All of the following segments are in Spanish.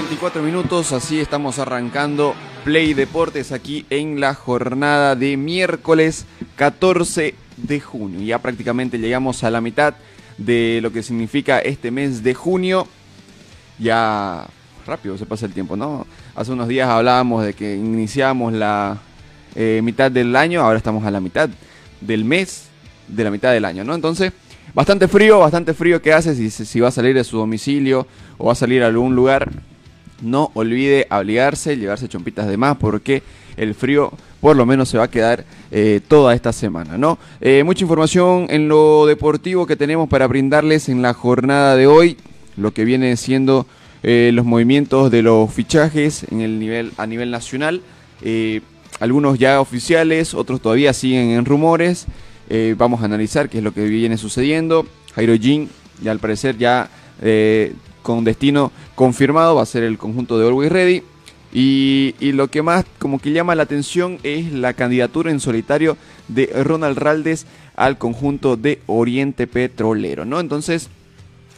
24 minutos, así estamos arrancando Play Deportes aquí en la jornada de miércoles 14 de junio. Ya prácticamente llegamos a la mitad de lo que significa este mes de junio. Ya rápido se pasa el tiempo, ¿no? Hace unos días hablábamos de que iniciamos la eh, mitad del año, ahora estamos a la mitad del mes, de la mitad del año, ¿no? Entonces, bastante frío, bastante frío que hace si, si va a salir de su domicilio o va a salir a algún lugar no olvide abrigarse, llevarse chompitas de más porque el frío por lo menos se va a quedar eh, toda esta semana, ¿no? Eh, mucha información en lo deportivo que tenemos para brindarles en la jornada de hoy, lo que viene siendo eh, los movimientos de los fichajes en el nivel, a nivel nacional, algunos ya oficiales, otros todavía siguen en rumores, vamos a analizar qué es lo que viene sucediendo, Jairo Jin al parecer ya con destino confirmado, va a ser el conjunto de Always Ready. Y, y, lo que más como que llama la atención es la candidatura en solitario de Ronald Raldes al conjunto de Oriente Petrolero, ¿no? Entonces,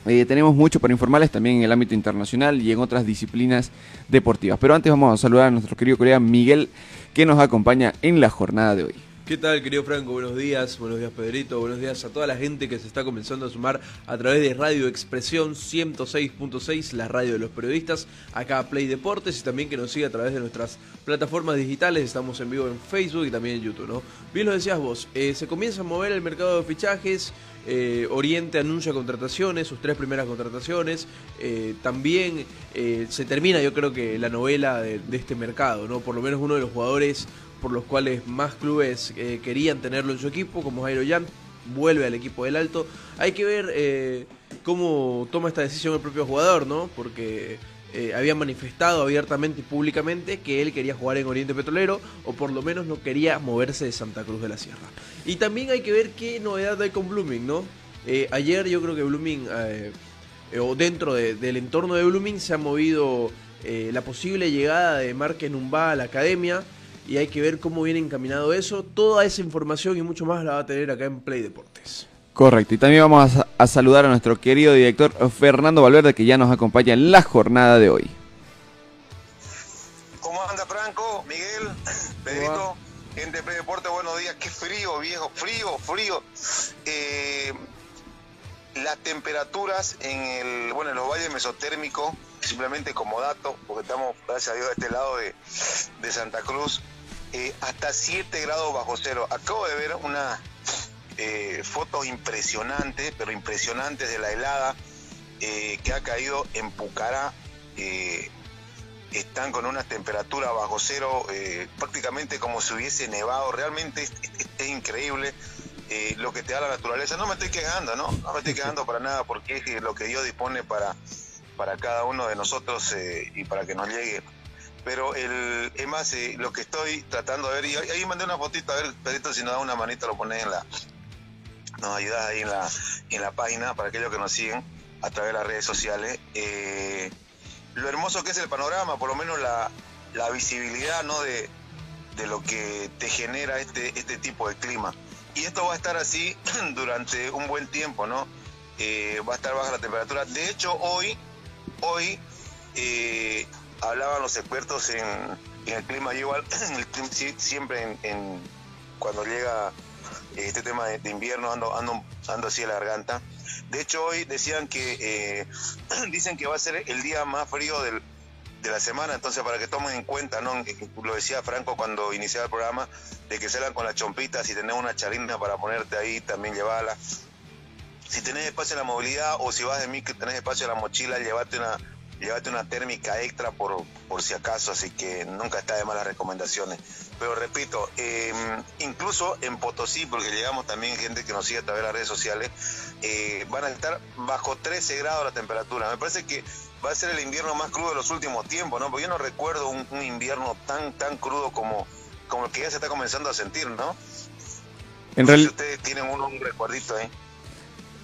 eh, tenemos mucho para informarles también en el ámbito internacional y en otras disciplinas deportivas. Pero antes vamos a saludar a nuestro querido colega Miguel, que nos acompaña en la jornada de hoy. ¿Qué tal, querido Franco? Buenos días, buenos días, Pedrito, buenos días a toda la gente que se está comenzando a sumar a través de Radio Expresión 106.6, la radio de los periodistas, acá Play Deportes y también que nos sigue a través de nuestras plataformas digitales. Estamos en vivo en Facebook y también en YouTube, ¿no? Bien lo decías vos, eh, se comienza a mover el mercado de fichajes. Eh, Oriente anuncia contrataciones, sus tres primeras contrataciones. Eh, también eh, se termina, yo creo que, la novela de, de, este mercado, ¿no? Por lo menos uno de los jugadores por los cuales más clubes eh, querían tenerlo en su equipo, como Jairo Jan, vuelve al equipo del Alto. Hay que ver eh, cómo toma esta decisión el propio jugador, ¿no? Porque eh, había manifestado abiertamente y públicamente que él quería jugar en Oriente Petrolero o por lo menos no quería moverse de Santa Cruz de la Sierra. Y también hay que ver qué novedad hay con Blooming, ¿no? ayer yo creo que Blooming, o dentro de, del entorno de Blooming, se ha movido la posible llegada de Marque Numba a la academia y hay que ver cómo viene encaminado eso. Toda esa información y mucho más la va a tener acá en Play Deportes. Correcto, y también vamos a, a saludar a nuestro querido director Fernando Valverde que ya nos acompaña en la jornada de hoy. ¿Cómo anda Franco, Miguel, Pedrito? Gente de Play Deportes, buenos días. Qué frío, viejo, frío, frío. Eh, las temperaturas en el, bueno, en los valles mesotérmicos, simplemente como dato, porque estamos, gracias a Dios, de este lado de, de Santa Cruz, eh, hasta 7 grados bajo cero. Acabo de ver una eh, fotos impresionantes, pero impresionantes de la helada eh, que ha caído en Pucará. están con unas temperaturas bajo cero, prácticamente como si hubiese nevado. Realmente es increíble. Eh, lo que te da la naturaleza. No me estoy quejando, ¿no? No me estoy quejando para nada porque es lo que Dios dispone para, para cada uno de nosotros eh, y para que nos llegue. Pero el, es más, eh, lo que estoy tratando de ver, y ahí mandé una fotito, a ver, Pedrito, si nos da una manita, lo pones en la, nos ayudas ahí en la, en la página para aquellos que nos siguen a través de las redes sociales. lo hermoso que es el panorama, por lo menos la, la visibilidad, ¿no? De, de lo que te genera este, este tipo de clima y esto va a estar así durante un buen tiempo, ¿no? Eh, va a estar baja la temperatura. De hecho, hoy, hoy eh, hablaban los expertos en, en, el clima, igual siempre en, cuando llega este tema de, de, invierno ando, ando, ando así a la garganta. De hecho, hoy decían que eh, dicen que va a ser el día más frío del, de la semana, entonces para que tomen en cuenta, ¿no? Lo decía Franco cuando iniciaba el programa, de que salgan con las chompitas, si tenés una charina para ponerte ahí, también llevala. Si tenés espacio en la movilidad o si vas de mí que tenés espacio en la mochila, llévate una, llévate una térmica extra por, por si acaso, así que nunca está de malas recomendaciones. Pero repito, em, incluso en Potosí, porque llegamos también gente que nos sigue a través de las redes sociales, eh, van a estar bajo 13 grados la temperatura. Me parece que va a ser el invierno más crudo de los últimos tiempos, ¿no? Porque yo no recuerdo un, invierno tan, tan crudo como, como el que ya se está comenzando a sentir, ¿no? En realidad... ustedes tienen un, un recuerdito ahí.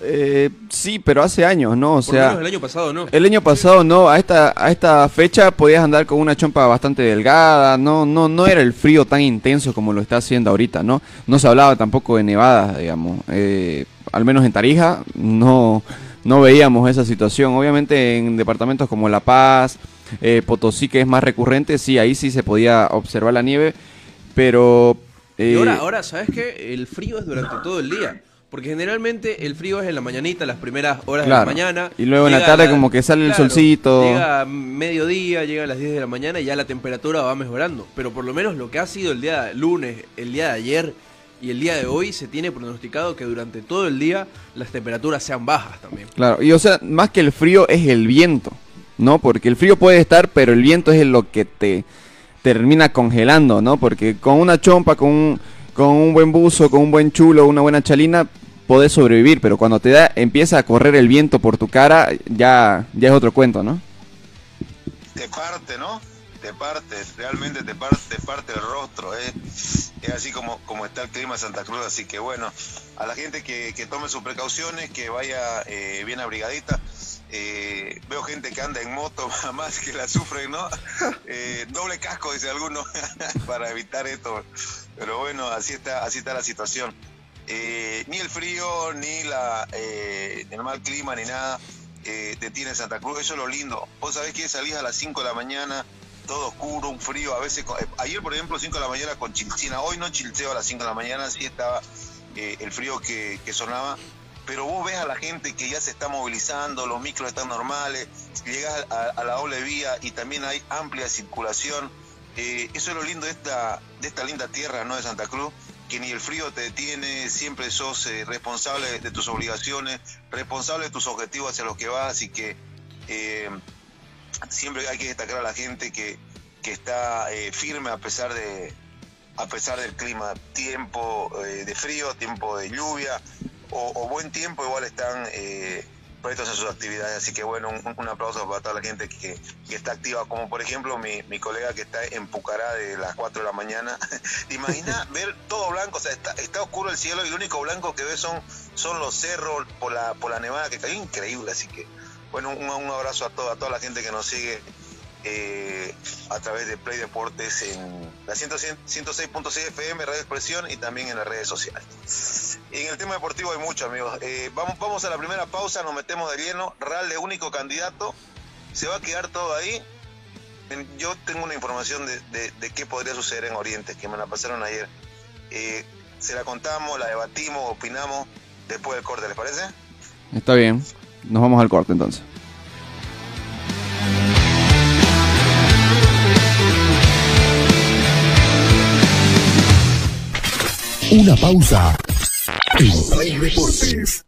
Eh, sí, pero hace años, ¿no? O sea, el año pasado no. El año pasado no, a esta a esta fecha podías andar con una chompa bastante delgada, no no no era el frío tan intenso como lo está haciendo ahorita, ¿no? No se hablaba tampoco de nevadas, digamos. Eh, al menos en Tarija no no veíamos esa situación. Obviamente en departamentos como La Paz, eh, Potosí que es más recurrente, sí, ahí sí se podía observar la nieve, pero y ahora, ahora, ¿sabes qué? El frío es durante todo el día. Porque generalmente el frío es en la mañanita, las primeras horas de la mañana. Y luego en la tarde como que sale el solcito. Llega a mediodía, llega a las 10 de la mañana y ya la temperatura va mejorando. Pero por lo menos lo que ha sido el día lunes, el día de ayer y el día de hoy se tiene pronosticado que durante todo el día las temperaturas sean bajas también. Claro, y o sea, más que el frío es el viento, ¿no? Porque el frío puede estar, pero el viento es lo que te termina congelando, ¿no? Porque con una chompa, con un con un buen buzo, con un buen chulo, una buena chalina, podés sobrevivir, pero cuando te da, empieza a correr el viento por tu cara, ya, ya es otro cuento, ¿no? Te parte, ¿no? Te parte, realmente te parte, te parte el rostro, ¿eh? Es así como, como está el clima de Santa Cruz, así que bueno, a la gente que, tome sus precauciones, que vaya eh, bien abrigadita. Eh, veo gente que anda en moto, más que la sufren, ¿no? Eh, doble casco, dice alguno, para evitar esto. Pero bueno, así está, así está la situación. Eh, ni el frío, ni la, el mal clima, ni nada eh, detiene Santa Cruz. Eso es lo lindo. Vos sabés que salís a las 5 de la mañana, todo oscuro, un frío. A veces, ayer por ejemplo, 5 de la mañana con chilchina. Hoy no chilcheo a las 5 de la mañana, sí estaba el frío que, sonaba pero vos ves a la gente que ya se está movilizando, los micros están normales, llegas a, la doble vía y también hay amplia circulación. eso es lo lindo de esta, de esta linda tierra ¿no? de Santa Cruz, que ni el frío te detiene, siempre sos eh, responsable de tus obligaciones, responsable de tus objetivos hacia los que vas, así que eh, siempre hay que destacar a la gente que, que está eh, firme a pesar de a pesar del clima, tiempo de frío, tiempo de lluvia o, o, buen tiempo, igual están prestos en sus actividades. Así que bueno, un, aplauso para toda la gente que, está activa, como por ejemplo mi, mi, colega que está en Pucará de las 4 de la mañana. ¿Te imaginas ver todo blanco? O sea, está, está, oscuro el cielo y lo único blanco que ves son, son los cerros por la, por la nevada que cayó. Increíble, así que bueno, un, abrazo a toda, la gente que nos sigue eh, a través de Play Deportes en la 106.6 FM, Radio Expresión y también en las redes sociales. Y en el tema deportivo hay mucho, amigos. Eh, vamos, vamos a la primera pausa, nos metemos de lleno. Real de único candidato, se va a quedar todo ahí. Yo tengo una información de, de, qué podría suceder en Oriente, que me la pasaron ayer. Eh, se la contamos, la debatimos, opinamos después del corte, ¿les parece? Está bien, nos vamos al corte entonces. Una pausa. En Deportes.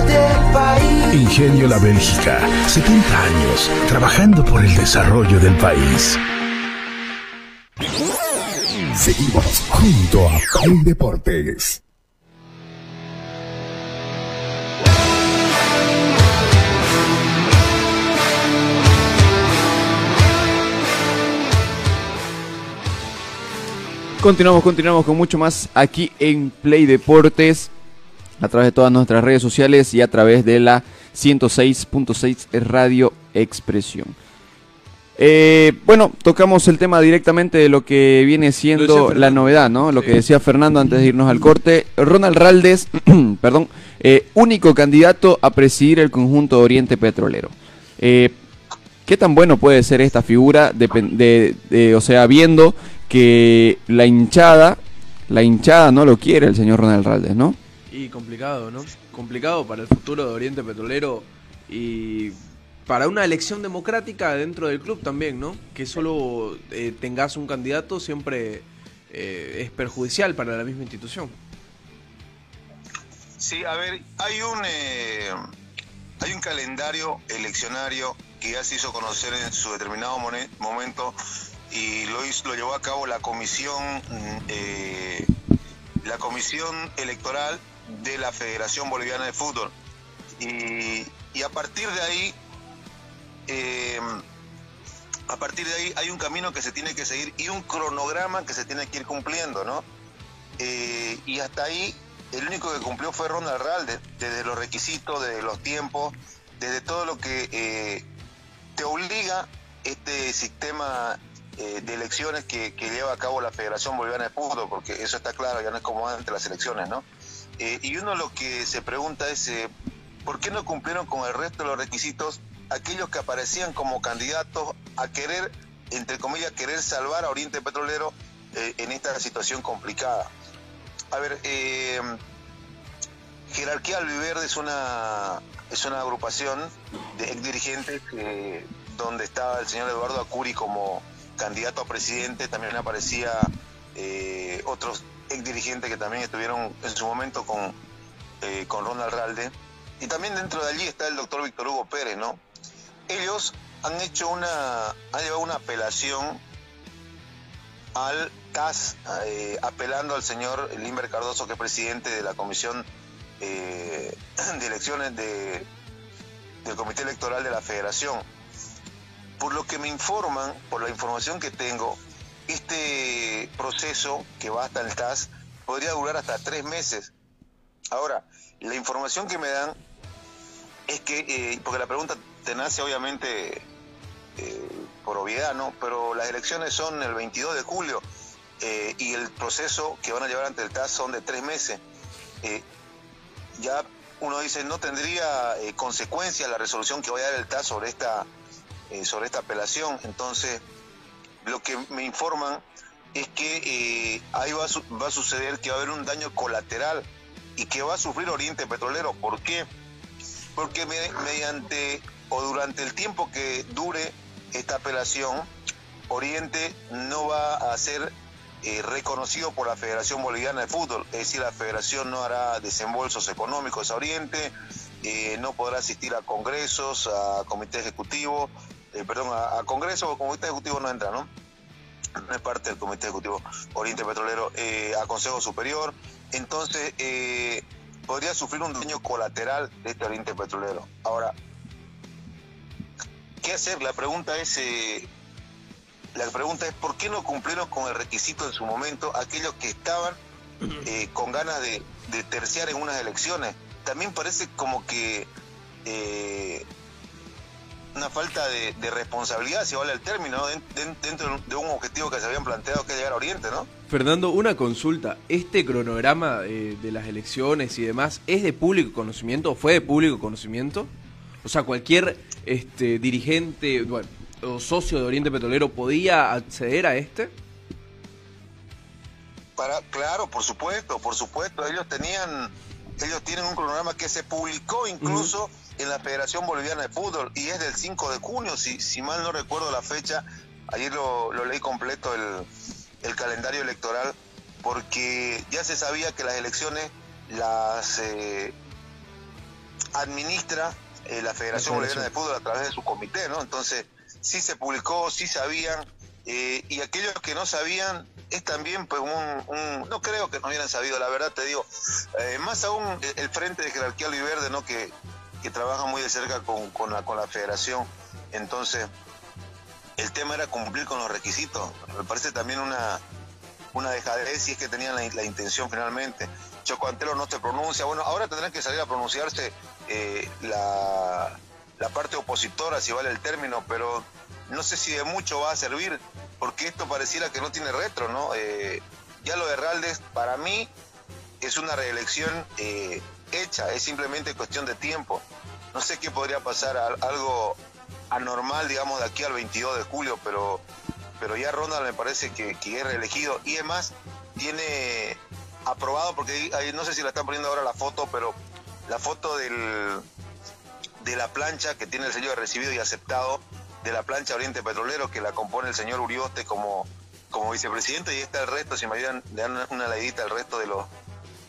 Ingenio La Bélgica, 70 años trabajando por el desarrollo del país. Seguimos junto a Paul Deportes. Continuamos, continuamos con mucho más aquí en Play Deportes, a través de todas nuestras redes sociales y a través de la 106.6 Radio Expresión. Eh, bueno, tocamos el tema directamente de lo que viene siendo la novedad, ¿no? Lo que decía Fernando antes de irnos al corte. Ronald Raldes, perdón, eh, único candidato a presidir el conjunto de Oriente Petrolero. Eh, ¿Qué tan bueno puede ser esta figura, de, o sea, viendo que la hinchada, la hinchada no lo quiere el señor Ronald Raldes, ¿no? Y complicado, ¿no? Complicado para el futuro de Oriente Petrolero y para una elección democrática dentro del club también, ¿no? Que solo eh, tengas un candidato siempre eh, es perjudicial para la misma institución. Sí, a ver, hay un eh, hay un calendario eleccionario que ya se hizo conocer en su determinado momento y lo, hizo, lo llevó a cabo la comisión, eh, la comisión electoral de la Federación Boliviana de Fútbol. Y, a partir de ahí, eh, a partir de ahí hay un camino que se tiene que seguir y un cronograma que se tiene que ir cumpliendo, ¿no? Eh, y hasta ahí el único que cumplió fue Ronald Real, desde los requisitos, desde los tiempos, desde todo lo que te obliga este sistema eh, de elecciones que, lleva a cabo la Federación Boliviana de Fútbol, porque eso está claro, ya no es como antes las elecciones, ¿no? Eh, y uno lo que se pregunta es, eh, ¿por qué no cumplieron con el resto de los requisitos aquellos que aparecían como candidatos a querer, entre comillas, querer salvar a Oriente Petrolero en esta situación complicada? A ver, Jerarquía Albiverde es una, es una agrupación de ex dirigentes donde estaba el señor Eduardo Acuri como candidato a presidente, también aparecía eh, otros ex dirigentes que también estuvieron en su momento con, eh, con Ronald Ralde. Y también dentro de allí está el doctor Víctor Hugo Pérez, ¿no? Ellos han hecho una, han llevado una apelación al TAS, eh, apelando al señor Limber Cardoso, que es presidente de la Comisión de Elecciones de, del Comité Electoral de la Federación por lo que me informan, por la información que tengo, este proceso que va hasta el TAS podría durar hasta tres meses. Ahora, la información que me dan es que, eh, porque la pregunta te nace obviamente eh, por obviedad, ¿no? Pero las elecciones son el 22 de julio eh, y el proceso que van a llevar ante el TAS son de tres meses. ya uno dice, no tendría consecuencias la resolución que vaya a dar el TAS sobre esta eh, sobre esta apelación. Entonces, lo que me informan es que eh, ahí va va a suceder que va a haber un daño colateral y que va a sufrir Oriente Petrolero. ¿Por qué? Porque mediante o durante el tiempo que dure esta apelación, Oriente no va a ser eh, reconocido por la Federación Boliviana de Fútbol, es decir, la federación no hará desembolsos económicos a Oriente, no podrá asistir a congresos, a comité ejecutivo, eh, perdón, a, Congreso o Comité Ejecutivo no entra, ¿no? No es parte del Comité Ejecutivo Oriente Petrolero, eh, a Consejo Superior. Entonces, eh, podría sufrir un daño colateral de este Oriente Petrolero. Ahora, ¿qué hacer? La pregunta es, la pregunta es, ¿por qué no cumplieron con el requisito en su momento aquellos que estaban con ganas de, de terciar en unas elecciones? También parece como que una falta de, responsabilidad, si vale el término, dentro de un objetivo que se habían planteado que es llegar a Oriente, ¿no? Fernando, una consulta. ¿Este cronograma eh, de las elecciones y demás es de público conocimiento o fue de público conocimiento? O sea, cualquier este, dirigente bueno, o socio de Oriente Petrolero podía acceder a este? Para, claro, por supuesto, por supuesto. Ellos tenían, ellos tienen un cronograma que se publicó incluso en la Federación Boliviana de Fútbol y es del 5 de junio, si, si mal no recuerdo la fecha, ayer lo, leí completo el, el, calendario electoral, porque ya se sabía que las elecciones las eh, administra eh, la Federación Boliviana de Fútbol a través de su comité, ¿no? Entonces, sí se publicó, sí sabían, eh, y aquellos que no sabían es también pues un, no creo que no hubieran sabido la verdad te digo más aún el frente de jerarquía Oliverde no que que trabaja muy de cerca con, la, con la federación. Entonces, el tema era cumplir con los requisitos. Me parece también una, una dejadez si es que tenían la, intención finalmente. Chocoantelo no se pronuncia, bueno, ahora tendrán que salir a pronunciarse eh, la, la parte opositora, si vale el término, pero no sé si de mucho va a servir, porque esto pareciera que no tiene retro, ¿no? Eh, ya lo de Raldes, para mí, es una reelección eh, hecha, es simplemente cuestión de tiempo. No sé qué podría pasar, algo anormal, digamos, de aquí al 22 de julio, pero, pero ya Ronald me parece que, que es reelegido. Y además, tiene aprobado, porque no sé si la están poniendo ahora la foto, pero la foto del, de la plancha que tiene el sello de recibido y aceptado de la plancha Oriente Petrolero que la compone el señor Urioste como, como vicepresidente y está el resto, si me ayudan, le dan una leidita al resto de los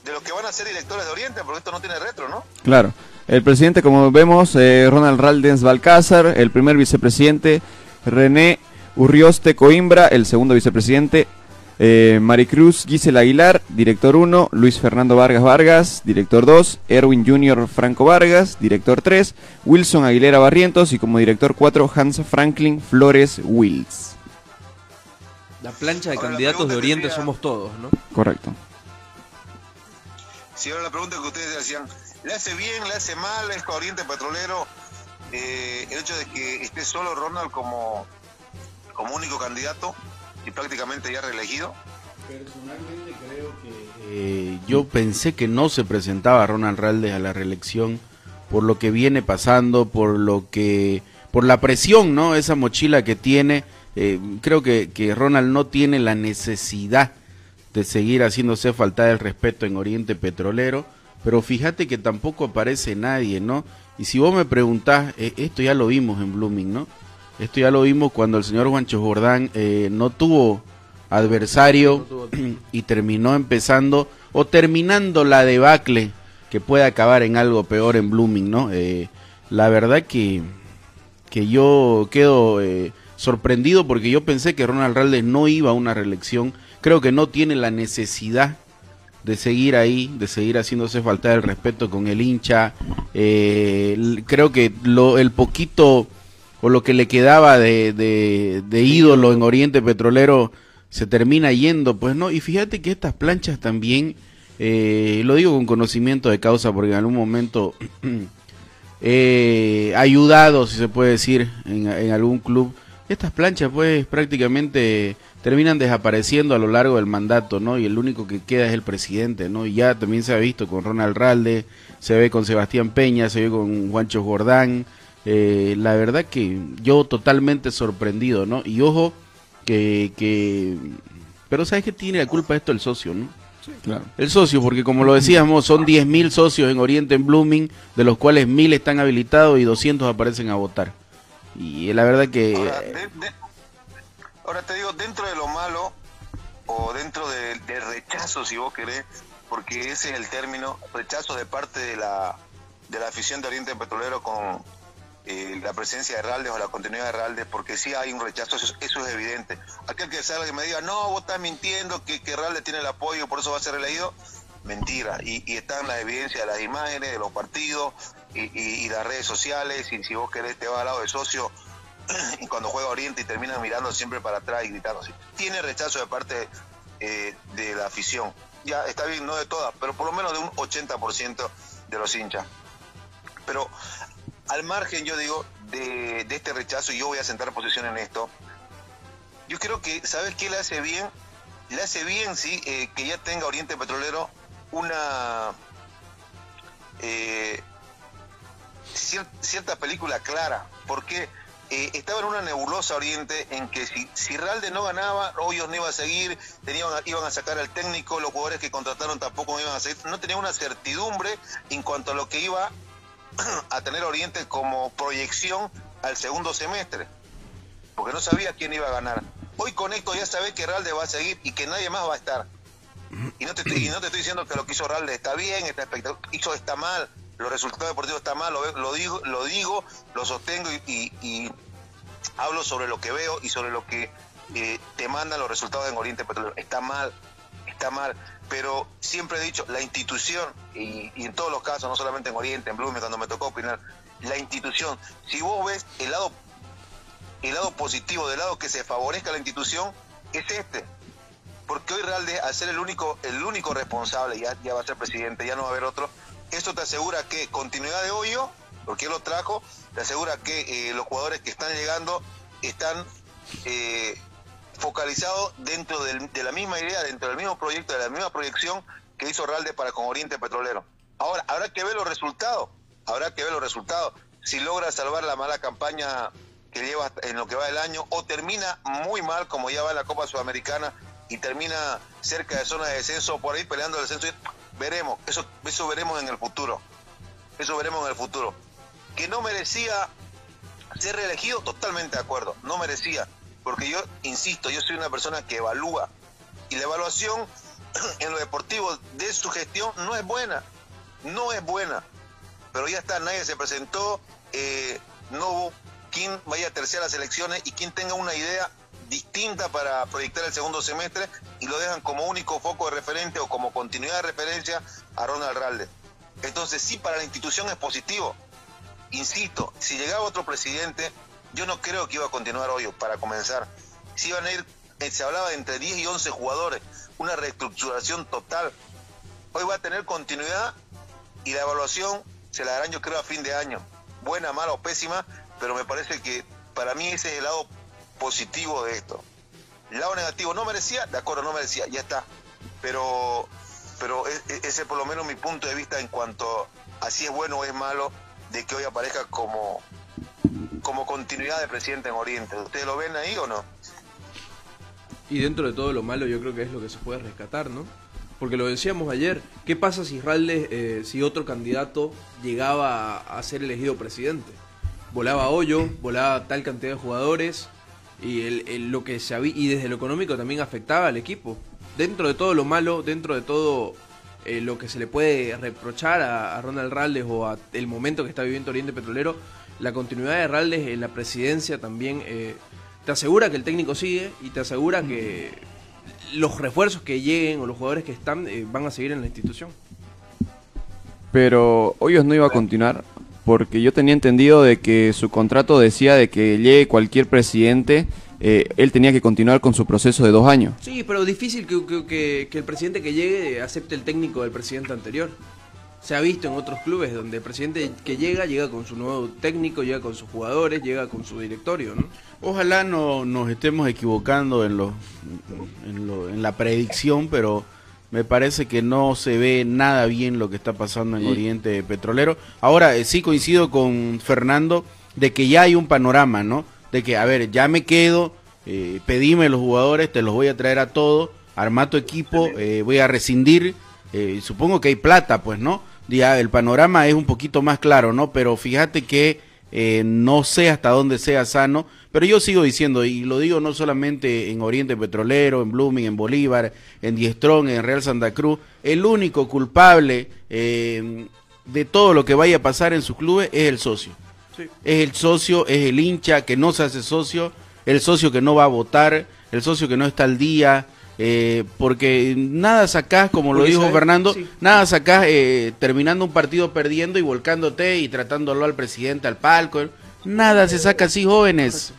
de los que van a ser directores de Oriente, porque esto no tiene retro, ¿no? Claro. El presidente, como vemos, eh, Ronald Raldens Balcázar, el primer vicepresidente, René Urrioste Coimbra, el segundo vicepresidente, eh, Maricruz Gisela Aguilar, director 1, Luis Fernando Vargas Vargas, director 2, Erwin Junior Franco Vargas, director 3, Wilson Aguilera Barrientos y como director 4, Hans Franklin Flores Wills. La plancha de candidatos de Oriente somos todos, ¿no? Correcto. Si ahora la pregunta que ustedes decían, ¿le hace bien, le hace mal es Oriente Petrolero eh, el hecho de que esté solo Ronald como, como único candidato? Y prácticamente ya reelegido? Personalmente creo que eh, yo pensé que no se presentaba Ronald Raldes a la reelección por lo que viene pasando, por lo que, por la presión, ¿no? Esa mochila que tiene. Eh, creo que, que Ronald no tiene la necesidad de seguir haciéndose falta el respeto en Oriente Petrolero, pero fíjate que tampoco aparece nadie, ¿no? Y si vos me preguntás, eh, esto ya lo vimos en Blooming, ¿no? Esto ya lo vimos cuando el señor Juancho Jordán eh, no tuvo adversario y terminó empezando o terminando la debacle que puede acabar en algo peor en Blooming, ¿no? Eh, la verdad que, que yo quedo eh, sorprendido porque yo pensé que Ronald Raldes no iba a una reelección. Creo que no tiene la necesidad de seguir ahí, de seguir haciéndose falta el respeto con el hincha. creo que lo, el poquito o lo que le quedaba de, de, ídolo en Oriente Petrolero se termina yendo, pues no, y fíjate que estas planchas también, eh, lo digo con conocimiento de causa porque en algún momento he ayudado, si se puede decir, en, en algún club, estas planchas pues prácticamente terminan desapareciendo a lo largo del mandato, ¿no? Y el único que queda es el presidente, ¿no? Y ya también se ha visto con Ronald Ralde, se ve con Sebastián Peña, se ve con Juancho Jordán, eh, la verdad que yo totalmente sorprendido, ¿no? Y ojo que, que... Pero ¿sabes que tiene la culpa de esto el socio, ¿no? Sí, claro. El socio, porque como lo decíamos, son 10.000 socios en Oriente, en Blooming, de los cuales 1.000 están habilitados y 200 aparecen a votar. Y la verdad que... Ahora, te digo, dentro de lo malo, o dentro del rechazo, si vos querés, porque ese es el término, rechazo de parte de la, de la afición de Oriente Petrolero con, eh, la presencia de Raldes o la continuidad de Raldes, porque sí hay un rechazo, eso, es evidente. Aquel que salga y me diga, no, vos estás mintiendo, que, que tiene el apoyo, por eso va a ser elegido, mentira. Y, y están las evidencias de las imágenes, de los partidos y, las redes sociales, y si vos querés te vas al lado de socio, y cuando juega Oriente y termina mirando siempre para atrás y gritando. Tiene rechazo de parte eh, de la afición. Ya está bien, no de todas, pero por lo menos de un 80% de los hinchas. Pero al margen, yo digo, de, este rechazo, y yo voy a sentar posición en esto, yo creo que, ¿sabes qué le hace bien? Le hace bien, sí, eh, que ya tenga Oriente Petrolero una eh, cierta película clara, porque eh, estaba en una nebulosa Oriente en que si, si Ralde no ganaba, Hoyos no iba a seguir, tenían, iban a sacar al técnico, los jugadores que contrataron tampoco iban a seguir, no tenía una certidumbre en cuanto a lo que iba a tener Oriente como proyección al segundo semestre, porque no sabía quién iba a ganar. Hoy con esto ya sabe que Ralde va a seguir y que nadie más va a estar. Y no te estoy, no te estoy diciendo que lo que hizo Ralde está bien, está hizo está mal, los resultados deportivos están mal, lo, digo, lo digo, lo sostengo y, hablo sobre lo que veo y sobre lo que eh, te mandan los resultados en Oriente Petrolero. Está mal, está mal pero siempre he dicho, la institución, y, en todos los casos, no solamente en Oriente, en Blume, cuando me tocó opinar, la institución, si vos ves el lado, el lado positivo, del lado que se favorezca la institución, es este. porque hoy Realde, al ser el único, el único responsable, ya, ya va a ser presidente, ya no va a haber otro, esto te asegura que continuidad de hoyo, porque él lo trajo, te asegura que eh, los jugadores que están llegando están eh, focalizados dentro de la misma idea, dentro del mismo proyecto, de la misma proyección que hizo Realde para con Oriente Petrolero. Ahora, habrá que ver los resultados, habrá que ver los resultados. Si logra salvar la mala campaña que lleva en lo que va del año, o termina muy mal, como ya va en la Copa Sudamericana, y termina cerca de zona de descenso, por ahí peleando el descenso, veremos, eso, eso veremos en el futuro. Eso veremos en el futuro. Que no merecía ser reelegido, totalmente de acuerdo, no merecía, porque yo insisto, yo soy una persona que evalúa y la evaluación en lo deportivo de su gestión no es buena, no es buena, pero ya está, nadie se presentó, eh, no hubo quien vaya a terciar las elecciones y quien tenga una idea distinta para proyectar el segundo semestre y lo dejan como único foco de referente o como continuidad de referencia a Ronald Ralde. Entonces sí, para la institución es positivo, insisto, si llegaba otro presidente, yo no creo que iba a continuar hoy, para comenzar. Si iban a ir, eh, se hablaba de entre 10 y 11 jugadores, una reestructuración total. Hoy va a tener continuidad y la evaluación se la darán yo creo a fin de año. Buena, mala o pésima, pero me parece que para mí ese es el lado positivo de esto. El lado negativo, no merecía, de acuerdo, no merecía, ya está. Pero, pero e- e- ese es por lo menos mi punto de vista en cuanto a si es bueno o es malo de que hoy aparezca como, como continuidad de presidente en Oriente. ¿Ustedes lo ven ahí o no? Y dentro de todo lo malo yo creo que es lo que se puede rescatar, ¿no? Porque lo decíamos ayer, ¿qué pasa si Ralde, eh, si otro candidato llegaba a, ser elegido presidente? Volaba hoyo, volaba tal cantidad de jugadores y el- lo que se había, y desde lo económico también afectaba al equipo. Dentro de todo lo malo, dentro de todo eh, lo que se le puede reprochar a, a Ronald Raldes o a el momento que está viviendo Oriente Petrolero, la continuidad de Raldes en la presidencia también eh, te asegura que el técnico sigue y te asegura que los refuerzos que lleguen o los jugadores que están eh, van a seguir en la institución. Pero Hoyos no iba a continuar porque yo tenía entendido de que su contrato decía de que llegue cualquier presidente, eh, él tenía que continuar con su proceso de dos años. Sí, pero difícil que, que- que- que el presidente que llegue acepte el técnico del presidente anterior. Se ha visto en otros clubes donde el presidente que llega, llega con su nuevo técnico, llega con sus jugadores, llega con su directorio, ¿no? Ojalá no nos estemos equivocando en, lo, en, lo- en la predicción, pero me parece que no se ve nada bien lo que está pasando en Oriente Petrolero. Ahora, eh, sí coincido con Fernando de que ya hay un panorama, ¿no? De que, a ver, ya me quedo, eh, pedime los jugadores, te los voy a traer a todos, arma tu equipo, eh, voy a rescindir, eh, supongo que hay plata, pues, ¿no? Ya el panorama es un poquito más claro, ¿no? Pero fíjate que eh, no sé hasta dónde sea sano, pero yo sigo diciendo, y lo digo no solamente en Oriente Petrolero, en Blooming, en Bolívar, en Diestrón, en Real Santa Cruz, el único culpable eh, de todo lo que vaya a pasar en sus clubes es el socio. Sí. Es el socio, es el hincha que no se hace socio, el socio que no va a votar, el socio que no está al día, eh, porque nada sacás, como lo dijo. Fernando, Sí. nada sacás eh, terminando un partido perdiendo y volcándote y tratándolo al presidente al palco. Nada se saca así, jóvenes.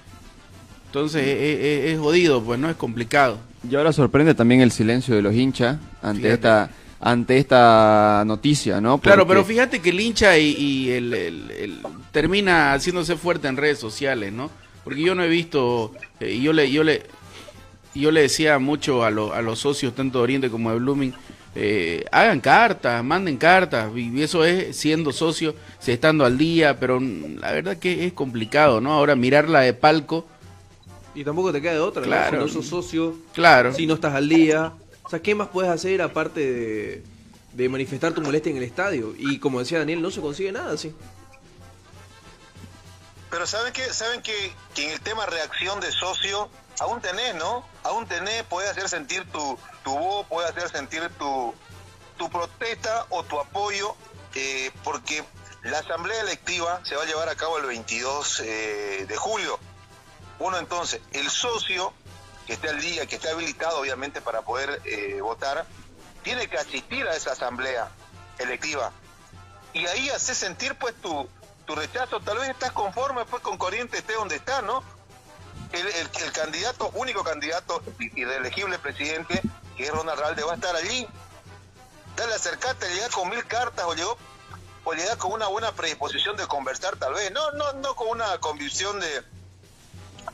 Entonces es, es- es jodido, pues no es complicado. Y ahora sorprende también el silencio de los hinchas ante Fíjate. esta ante esta noticia, ¿no? Claro, pero fíjate que el hincha y, y el, el- el- termina haciéndose fuerte en redes sociales, ¿no? Porque yo no he visto, eh, y yo le, yo le, yo le decía mucho a, lo- a los socios tanto de Oriente como de Blooming, eh, hagan cartas, manden cartas, y eso es siendo socio, si estando al día, pero la verdad que es complicado, ¿no? Ahora mirarla de palco, Y tampoco te queda de otra, ¿no? Claro. Si no sos socio, claro. si no estás al día. O sea, ¿qué más puedes hacer aparte de, de manifestar tu molestia en el estadio? Y como decía Daniel, no se consigue nada así. Pero saben que saben que, que en el tema reacción de socio aún tenés, ¿no? Aún tenés, puede hacer sentir tu, tu voz, puede hacer sentir tu, tu protesta o tu apoyo, eh, porque la asamblea electiva se va a llevar a cabo el 22 eh, de julio. Bueno, entonces, el socio que esté al día, que esté habilitado obviamente para poder eh, votar, tiene que asistir a esa asamblea electiva y ahí hace sentir pues tu, tu rechazo. Tal vez estás conforme pues con Corriente esté donde está, ¿no? el, el, candidato, único candidato y reelegible presidente, que es Ronald Ralde, va a estar allí. Dale, acercate, llega con mil cartas o llegó o llega con una buena predisposición de conversar tal vez, no, no, no con una convicción de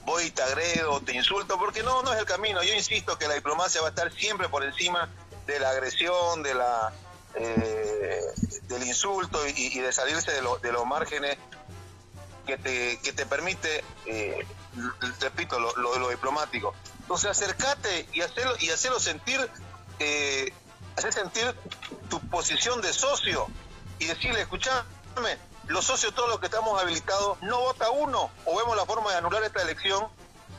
voy y te agredo, te insulto, porque no, no es el camino. Yo insisto que la diplomacia va a estar siempre por encima de la agresión, de la eh, del insulto y, de salirse de, de los márgenes que te, que te permite, eh, repito, lo, lo, diplomático. Entonces acércate y hacerlo, y hacerlo sentir, eh, hacer sentir tu posición de socio y decirle, escúchame, los socios, todos los que estamos habilitados, no vota uno o vemos la forma de anular esta elección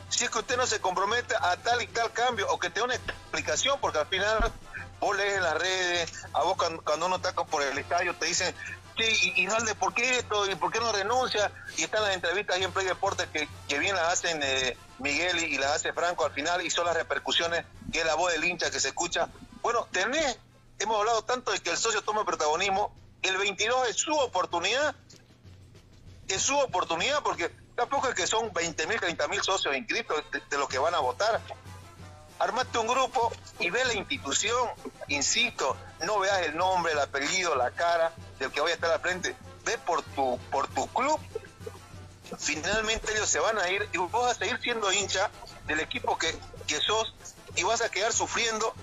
si es que usted no se compromete a tal y tal cambio o que tenga una explicación, porque al final vos lees en las redes, a vos cuando, uno está por el estadio te dicen, sí, y, y ¿por qué esto? ¿Y por qué no renuncia? Y están las entrevistas ahí en Play Deportes que, bien las hacen eh, Miguel y, las hace Franco al final y son las repercusiones que es la voz del hincha que se escucha. Bueno, tenés, hemos hablado tanto de que el socio tome protagonismo, el 22 es su oportunidad, es su oportunidad porque tampoco es que son 20 mil, 30 mil socios inscritos de los que van a votar armate un grupo y ve la institución, insisto, no veas el nombre, el apellido, la cara del que vaya a estar al frente, ve por tu, por tu club, finalmente ellos se van a ir y vos vas a seguir siendo hincha del equipo que, que sos y vas a quedar sufriendo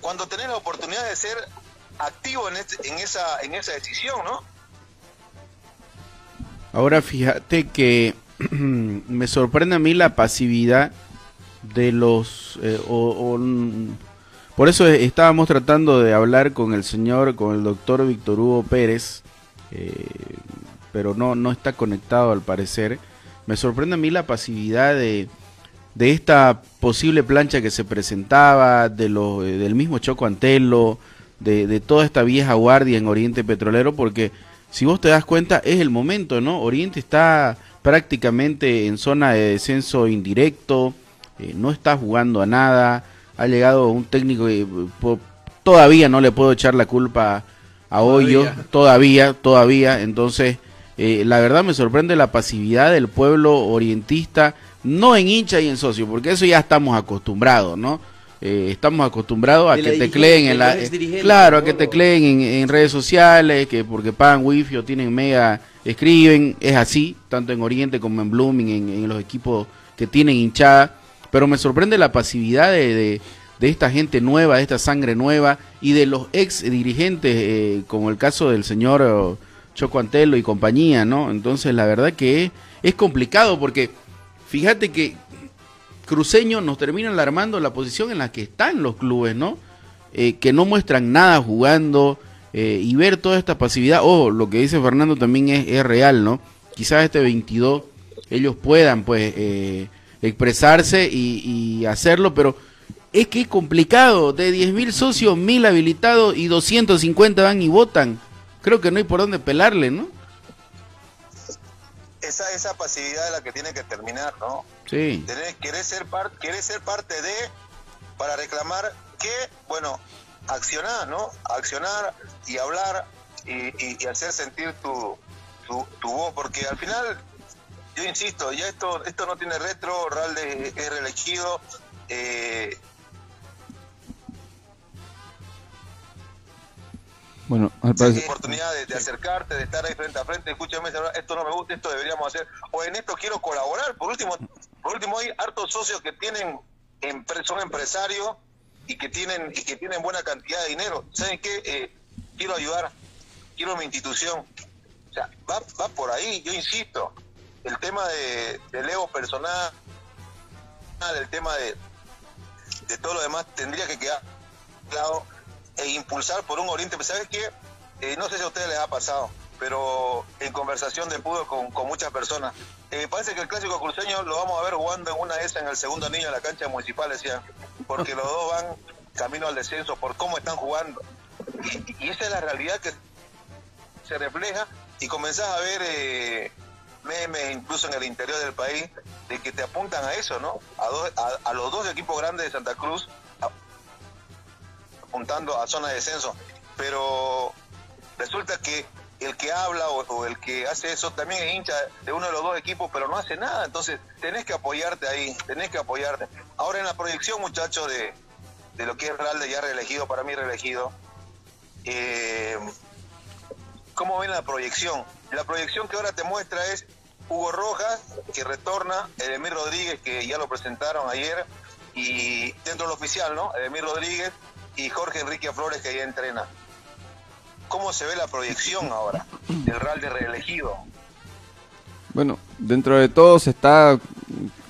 cuando tenés la oportunidad de ser activo en, este, en, esa, en esa decisión, ¿no? Ahora fíjate que me sorprende a mí la pasividad de los... Eh, por eso estábamos tratando de hablar con el señor, con el doctor Víctor Hugo Pérez, eh, pero no, no está conectado al parecer. Me sorprende a mí la pasividad de, de esta posible plancha que se presentaba, de lo, eh, del mismo Choco Antelo, de, de toda esta vieja guardia en Oriente Petrolero, porque si vos te das cuenta es el momento, ¿no? Oriente está prácticamente en zona de descenso indirecto, eh, no está jugando a nada, ha llegado un técnico y todavía no le puedo echar la culpa a Hoyo, todavía, todavía, entonces eh, la verdad me sorprende la pasividad del pueblo orientista, no en hincha y en socio, porque eso ya estamos acostumbrados, ¿no? Eh, estamos acostumbrados a que te cleen en la claro a que te cleen en, redes sociales que porque pagan wifi o tienen mega escriben. Es así tanto en Oriente como en Blooming en, en los equipos que tienen hinchada pero me sorprende la pasividad de, de, esta gente nueva, de esta sangre nueva y de los ex dirigentes, eh, como el caso del señor eh, Choco Antelo y compañía, ¿no? Entonces, la verdad que es, complicado porque fíjate que Cruceño nos termina alarmando la posición en la que están los clubes, ¿no? Eh, que no muestran nada jugando y ver toda esta pasividad. Oh, lo que dice Fernando también es, es real, ¿no? Quizás este 22 ellos puedan, pues, expresarse y, hacerlo, pero es que es complicado. De 10.000 socios, 1.000 habilitados y 250 van y votan. Creo que no hay por dónde pelarle, ¿no? Esa, esa pasividad es la que tiene que terminar, ¿no? Sí. quiere ser, quiere ser parte de, para reclamar que, bueno, accionar, ¿no? Accionar y hablar y, hacer sentir tu, tu, tu voz, porque al final yo insisto, ya esto esto no tiene retro, Ralde es reelegido. Eh, bueno, al parecer... oportunidad de, acercarte, de estar ahí frente a frente, escúchame, esto no me gusta, esto deberíamos hacer, o en esto quiero colaborar. Por último, por último hay hartos socios que tienen son empresarios y que tienen y que tienen buena cantidad de dinero. ¿Saben qué? Eh, quiero ayudar, quiero mi institución. O sea, va, va por ahí, yo insisto el tema de, del ego personal, el tema de, de todo lo demás, tendría que quedar claro e impulsar por un Oriente. ¿Sabes qué? Eh, no sé si a ustedes les ha pasado, pero en conversación de pudo con, muchas personas, eh, parece que el clásico cruceño lo vamos a ver jugando en una esa en el segundo anillo en la cancha municipal, decía, porque los dos van camino al descenso por cómo están jugando. Y, y esa es la realidad que se refleja y comenzás a ver eh, memes incluso en el interior del país de que te apuntan a eso, ¿no? A, a, los dos equipos grandes de Santa Cruz apuntando a zona de descenso. Pero resulta que el que habla o, el que hace eso también es hincha de uno de los dos equipos, pero no hace nada. Entonces, tenés que apoyarte ahí, tenés que apoyarte. Ahora en la proyección, muchachos, de, de lo que es Ralde ya reelegido, para mí reelegido, eh, ¿cómo ven la proyección? La proyección que ahora te muestra es Hugo Rojas, que retorna, Edemir Rodríguez, que ya lo presentaron ayer, y dentro del oficial, ¿no? Edemir Rodríguez y Jorge Enrique Flores, que ya entrena. ¿Cómo se ve la proyección ahora del Real de reelegido? Bueno, dentro de todo se está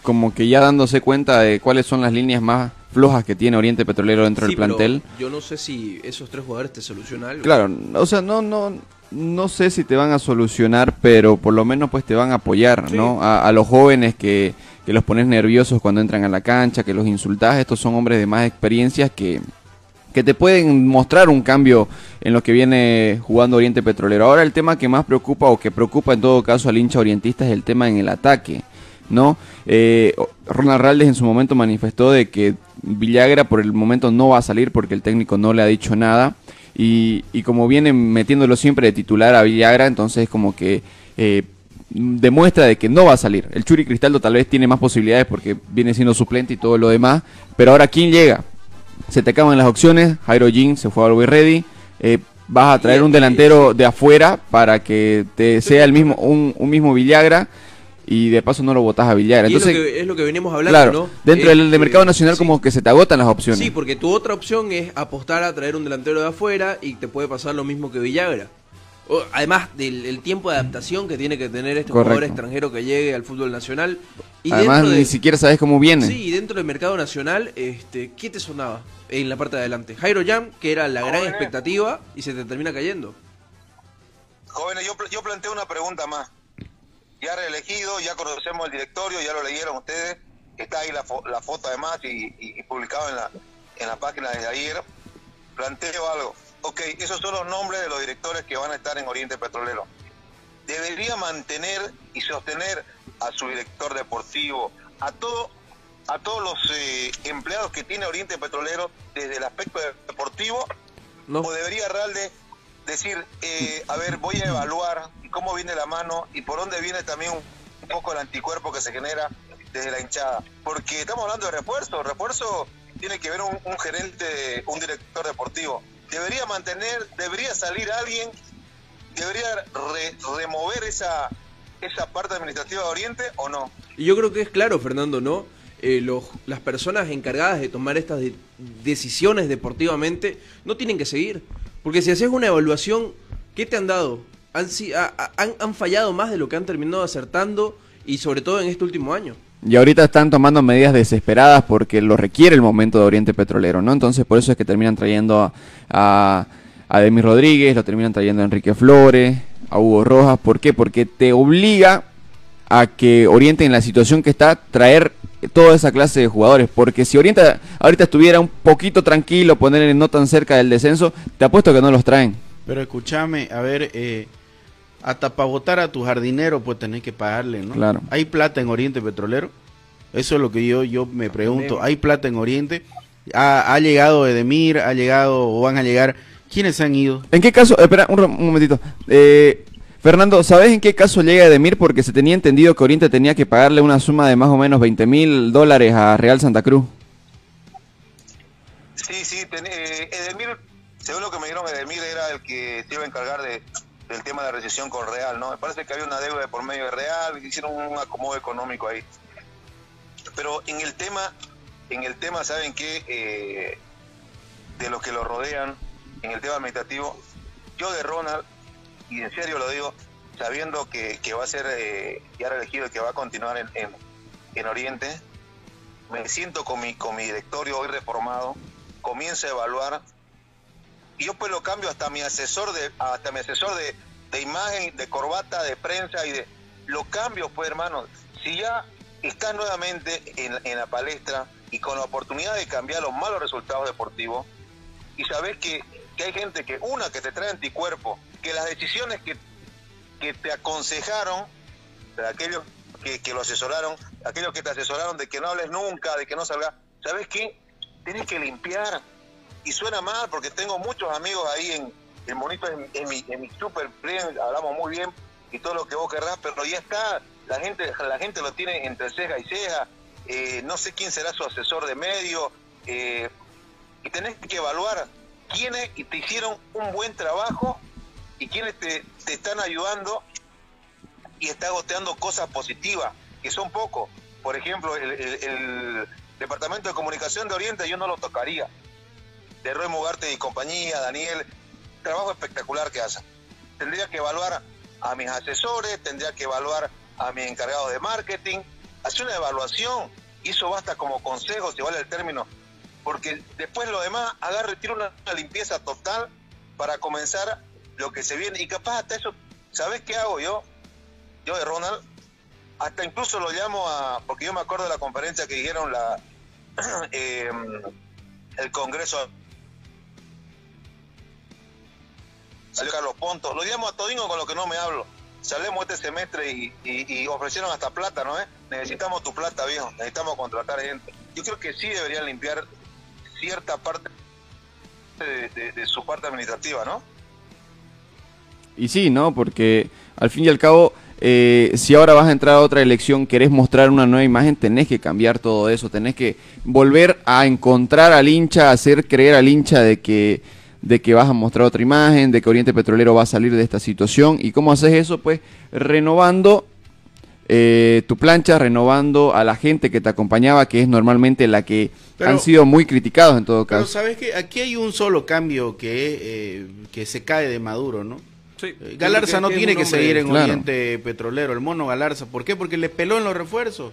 como que ya dándose cuenta de cuáles son las líneas más flojas que tiene Oriente Petrolero dentro del plantel. Yo no sé si esos tres jugadores te solucionan algo. Claro, o sea, no, no, no sé si te van a solucionar, pero por lo menos pues te van a apoyar, ¿no? A, los jóvenes que, que los pones nerviosos cuando entran a la cancha, que los insultas, estos son hombres de más experiencias que, que te pueden mostrar un cambio en lo que viene jugando Oriente Petrolero. Ahora el tema que más preocupa o que preocupa en todo caso al hincha orientista es el tema en el ataque. ¿No? Eh, Ronald Raldes en su momento manifestó de que Villagra por el momento no va a salir porque el técnico no le ha dicho nada. Y, como viene metiéndolo siempre de titular a Villagra, entonces como que eh, demuestra de que no va a salir. El Churi Cristaldo tal vez tiene más posibilidades porque viene siendo suplente y todo lo demás. Pero ahora, ¿quién llega? Se te acaban las opciones. Jairo Jin se fue a Always Ready. Eh, vas a traer un delantero de afuera para que te sea el mismo un, un mismo Villagra y de paso no lo votás a Villagra. Entonces, es, lo que, es lo que venimos hablando, claro, ¿no? Dentro del mercado nacional como que se te agotan las opciones. Sí, porque tu otra opción es apostar a traer un delantero de afuera y te puede pasar lo mismo que Villagra. además del tiempo de adaptación que tiene que tener este jugador extranjero que llegue al fútbol nacional. Y además ni siquiera sabes cómo viene. Sí, y dentro del mercado nacional, este, ¿qué te sonaba en la parte de adelante? Jairo Jam, que era la gran expectativa y se te termina cayendo. Jóvenes, yo, yo planteo una pregunta más ya reelegido, ya conocemos el directorio, ya lo leyeron ustedes, está ahí la, la foto además y, publicado en la, en la página de ayer. Planteo algo. Ok, esos son los nombres de los directores que van a estar en Oriente Petrolero. Debería mantener y sostener a su director deportivo, a todo a todos los eh, empleados que tiene Oriente Petrolero desde el aspecto deportivo, no. o debería Ralde decir, eh, a ver, voy a evaluar cómo viene la mano y por dónde viene también un poco el anticuerpo que se genera desde la hinchada. Porque estamos hablando de refuerzo, refuerzo tiene que ver un, gerente, un director deportivo. Debería mantener, debería salir alguien, debería remover esa, esa parte administrativa de Oriente o no. Y yo creo que es claro, Fernando, ¿no? Eh, los, las personas encargadas de tomar estas decisiones deportivamente no tienen que seguir. Porque si haces una evaluación, ¿qué te han dado? Han, han, han fallado más de lo que han terminado acertando y sobre todo en este último año. Y ahorita están tomando medidas desesperadas porque lo requiere el momento de Oriente Petrolero, ¿no? Entonces por eso es que terminan trayendo a, a, Demi Rodríguez, lo terminan trayendo a Enrique Flores, a Hugo Rojas. ¿Por qué? Porque te obliga a que Oriente en la situación que está traer toda esa clase de jugadores. Porque si Orienta ahorita estuviera un poquito tranquilo, ponerle no tan cerca del descenso, te apuesto que no los traen. Pero escúchame, a ver, eh, hasta para votar a tu jardinero, pues tenés que pagarle, ¿no? Claro. ¿Hay plata en Oriente Petrolero? Eso es lo que yo, yo me pregunto. ¿Hay plata en Oriente? ¿Ha, ha llegado Edemir? ¿Ha llegado o van a llegar? ¿Quiénes han ido? ¿En qué caso? Espera, un, un momentito. Eh, Fernando, ¿sabes en qué caso llega Edemir? Porque se tenía entendido que Oriente tenía que pagarle una suma de más o menos 20 mil dólares a Real Santa Cruz. Sí, sí, eh, Edemir, según lo que me dijeron, Edemir era el que se iba a encargar de, del tema de la recesión con Real, ¿no? Me parece que había una deuda por medio de Real, hicieron un acomodo económico ahí. Pero en el tema, en el tema, ¿saben qué? Eh, de los que lo rodean, en el tema administrativo, yo de Ronald y en serio lo digo, sabiendo que, va a ser eh, ya reelegido y que va a continuar en, en, Oriente, me siento con mi, con mi directorio hoy reformado, comienzo a evaluar y yo pues lo cambio hasta mi asesor de hasta mi asesor de, de imagen, de corbata, de prensa y de lo cambio pues hermano, si ya está nuevamente en, en la palestra y con la oportunidad de cambiar los malos resultados deportivos y sabes que, que hay gente que una que te trae anticuerpo que las decisiones que, que te aconsejaron, aquellos que, que, lo asesoraron, aquellos que te asesoraron de que no hables nunca, de que no salgas, ¿sabes qué? Tienes que limpiar. Y suena mal porque tengo muchos amigos ahí en, el monito es, mi, es mi super friend, hablamos muy bien y todo lo que vos querrás, pero ya está, la gente, la gente lo tiene entre ceja y ceja, eh, no sé quién será su asesor de medio, eh, y tenés que evaluar quiénes te hicieron un buen trabajo y quiénes te, te están ayudando y está goteando cosas positivas, que son pocos. Por ejemplo, el, Departamento de Comunicación de Oriente yo no lo tocaría. De Roy Mugarte y compañía, Daniel, trabajo espectacular que hacen. Tendría que evaluar a mis asesores, tendría que evaluar a mis encargados de marketing, hacer una evaluación, y eso basta como consejo, si vale el término, porque después lo demás, agarre, tira una, una limpieza total para comenzar lo que se viene, y capaz hasta eso, ¿sabes qué hago yo? Yo de Ronald, hasta incluso lo llamo a, porque yo me acuerdo de la conferencia que dijeron la eh, el Congreso salió Carlos Ponto, lo llamo a Todingo con lo que no me hablo. Salemos este semestre y, ofrecieron hasta plata, ¿no? Eh? Necesitamos tu plata, viejo, necesitamos contratar gente. Yo creo que sí deberían limpiar cierta parte de su parte administrativa, ¿no? Y sí, ¿no? Porque al fin y al cabo eh, si ahora vas a entrar a otra elección, querés mostrar una nueva imagen, tenés que cambiar todo eso, tenés que volver a encontrar al hincha, hacer creer al hincha de que, de que vas a mostrar otra imagen, de que Oriente Petrolero va a salir de esta situación. ¿Y cómo haces eso? Pues renovando eh, tu plancha, renovando a la gente que te acompañaba, que es normalmente la que han sido muy criticados en todo caso. Pero sabes que aquí hay un solo cambio que, eh, que se cae de Maduro, ¿no? Eh, Galarza no tiene que seguir en Oriente Petrolero, el mono Galarza. ¿Por qué? Porque le peló en los refuerzos.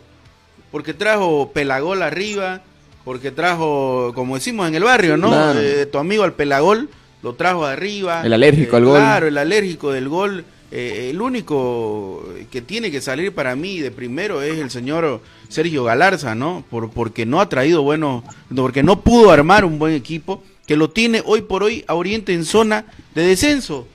Porque trajo Pelagol arriba, porque trajo, como decimos en el barrio, ¿no? Eh, tu amigo al Pelagol lo trajo arriba. El alérgico eh, al gol. Claro, el alérgico del gol. el único que tiene que salir para mí de primero es el señor Sergio Galarza, ¿no? Por, porque no ha traído bueno, porque no pudo armar un buen equipo, que lo tiene hoy por hoy a Oriente en zona de descenso.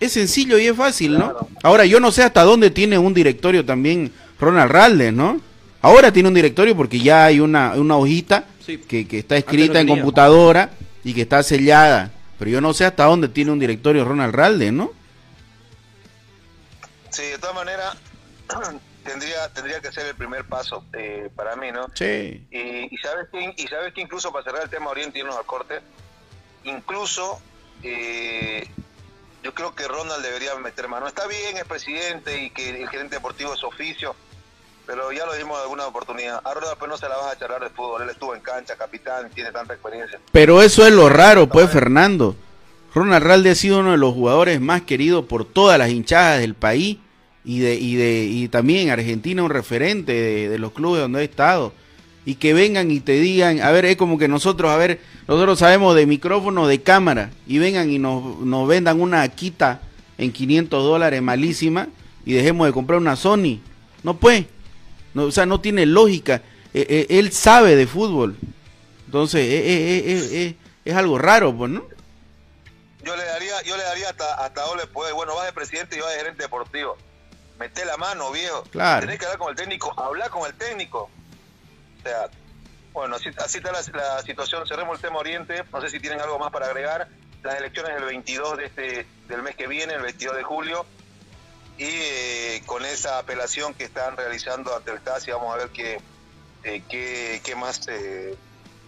Es sencillo y es fácil, ¿no? Ahora, yo no sé hasta dónde tiene un directorio también Ronald Raldes, ¿no? Ahora tiene un directorio porque ya hay una, una hojita que, que, está escrita en computadora y que está sellada. Pero yo no sé hasta dónde tiene un directorio Ronald Raldes, ¿no? Sí, de todas maneras, tendría tendría que ser el primer paso eh, para mí, ¿no? Sí. Y, sabes que, y sabes que incluso para cerrar el tema Oriente y irnos al corte, incluso eh, yo creo que Ronald debería meter mano. Está bien, es presidente y que el gerente deportivo es oficio, pero ya lo dimos en alguna oportunidad. A Ronald pues no se la vas a charlar de fútbol, él estuvo en cancha, capitán, tiene tanta experiencia. Pero eso es lo raro, pues, Fernando. Ronald Ralde ha sido uno de los jugadores más queridos por todas las hinchadas del país y de y de y también en Argentina un referente de, de los clubes donde ha estado y que vengan y te digan, a ver, es como que nosotros, a ver, nosotros sabemos de micrófono, de cámara, y vengan y nos, nos vendan una quita en 500 dólares malísima y dejemos de comprar una Sony. No puede. No, o sea, no tiene lógica. Eh, eh, él sabe de fútbol. Entonces, eh, es algo raro, pues, ¿no? Yo le daría, yo le daría hasta, hasta doble poder. Bueno, va de presidente y va de gerente deportivo. Mete la mano, viejo. Claro. Tenés que hablar con el técnico, hablar con el técnico. O sea, bueno, así, está la, situación. Cerremos el tema Oriente. No sé si tienen algo más para agregar. Las elecciones del 22 de este, del mes que viene, el 22 de julio. Y eh, con esa apelación que están realizando ante el TASI, vamos a ver qué, eh, qué, más eh,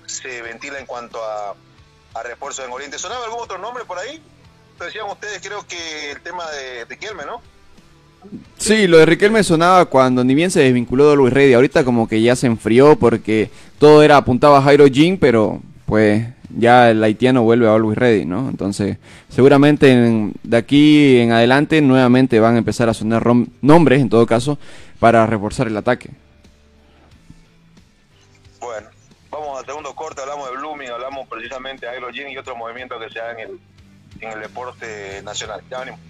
se ventila en cuanto a, a refuerzo en Oriente. ¿Sonaba algún otro nombre por ahí? decían ustedes, creo que el tema de, Kelme, ¿no? Sí, lo de Riquelme sonaba cuando ni bien se desvinculó de Luis Reddy. Ahorita como que ya se enfrió porque todo era apuntaba a Jairo Jin, pero pues ya el haitiano vuelve a Luis Reddy, ¿no? Entonces, seguramente de aquí en adelante nuevamente van a empezar a sonar nombres, en todo caso, para reforzar el ataque. Bueno, vamos al segundo corte, hablamos de Blooming, hablamos precisamente de Jin y otros movimientos que se dan en el, en el deporte nacional. Ya venimos.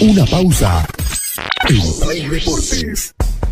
Una pausa en Play Deportes.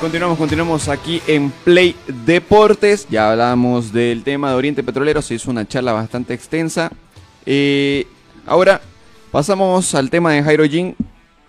Continuamos, continuamos aquí en Play Deportes. Ya hablamos del tema de Oriente Petrolero, se hizo una charla bastante extensa. Eh, ahora pasamos al tema de Jairo Jin,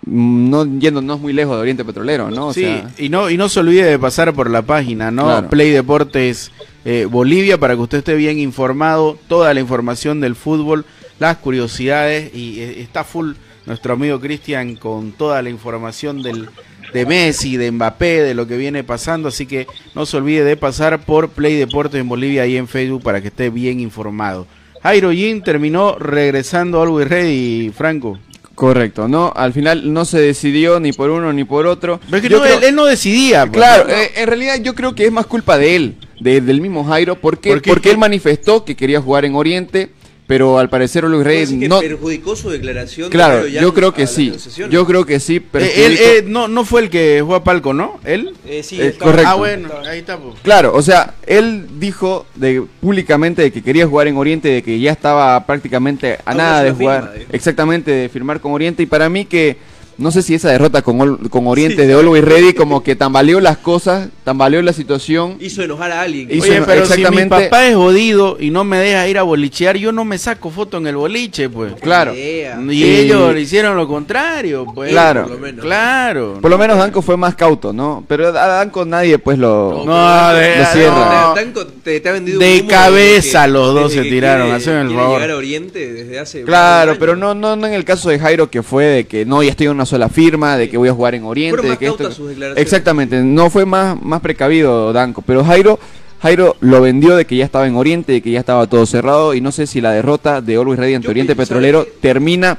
mm, no yéndonos muy lejos de Oriente Petrolero, ¿no? O sí, sea, y no y no se olvide de pasar por la página, ¿no? Claro. Play Deportes eh, Bolivia para que usted esté bien informado, toda la información del fútbol, las curiosidades y eh, está full nuestro amigo Cristian con toda la información del de Messi, de Mbappé, de lo que viene pasando, así que no se olvide de pasar por Play Deportes en Bolivia y en Facebook para que esté bien informado. Jairo Jin terminó regresando a Always Ready, Franco. correcto, ¿no? Al final no se decidió ni por uno ni por otro. Pero es que no, creo- él, él no decidía. pues, Claro, ¿no? eh, en realidad yo creo que es más culpa de él, de- del mismo Jairo, porque, ¿Por qué? porque él manifestó que quería jugar en Oriente, pero al parecer Luis ¿Puede Reyes no... perjudicó su declaración. de Claro, yo creo que sí, yo creo que sí, Eh, perjudicó- él eh, no, no fue el que jugó a Palco, ¿no? ¿Él? Eh, sí, Eh, estaba- correcto. Ah, bueno, ahí está. pues. Claro, o sea, él dijo de, públicamente de que quería jugar en Oriente, de que ya estaba prácticamente a nada de jugar, firma, exactamente, de firmar con Oriente. Y para mí que, no sé si esa derrota con, Ol- con Oriente de Always Ready como que tambaleó las cosas, tambaleó la situación. Hizo enojar a alguien. Hizo- Oye, pero exactamente- si mi papá es jodido y no me deja ir a bolichear, yo no me saco foto en el boliche, pues. Claro. Idea. Y Eh, ellos hicieron lo contrario, pues. Claro. por lo menos. Claro. Por lo menos Danco fue más cauto, ¿no? Pero a Danco nadie pues lo... No, de- Lo cierra. no. Tanco te, te ha vendido De un cabeza que- los dos se tiraron, quiere- haceme el favor. llegar a Oriente desde hace Claro, pero no, no, no en el caso de Jairo que fue de que no, ya estoy en una sola firma, de que voy a jugar en Oriente, Fueron de que esto... cautas sus declaraciones. Exactamente, no fue más, más precavido Danco, pero Jairo, Jairo lo vendió de que ya estaba en Oriente, de que ya estaba todo cerrado y no sé si la derrota de Always Ready ante Yo Oriente pienso, Petrolero termina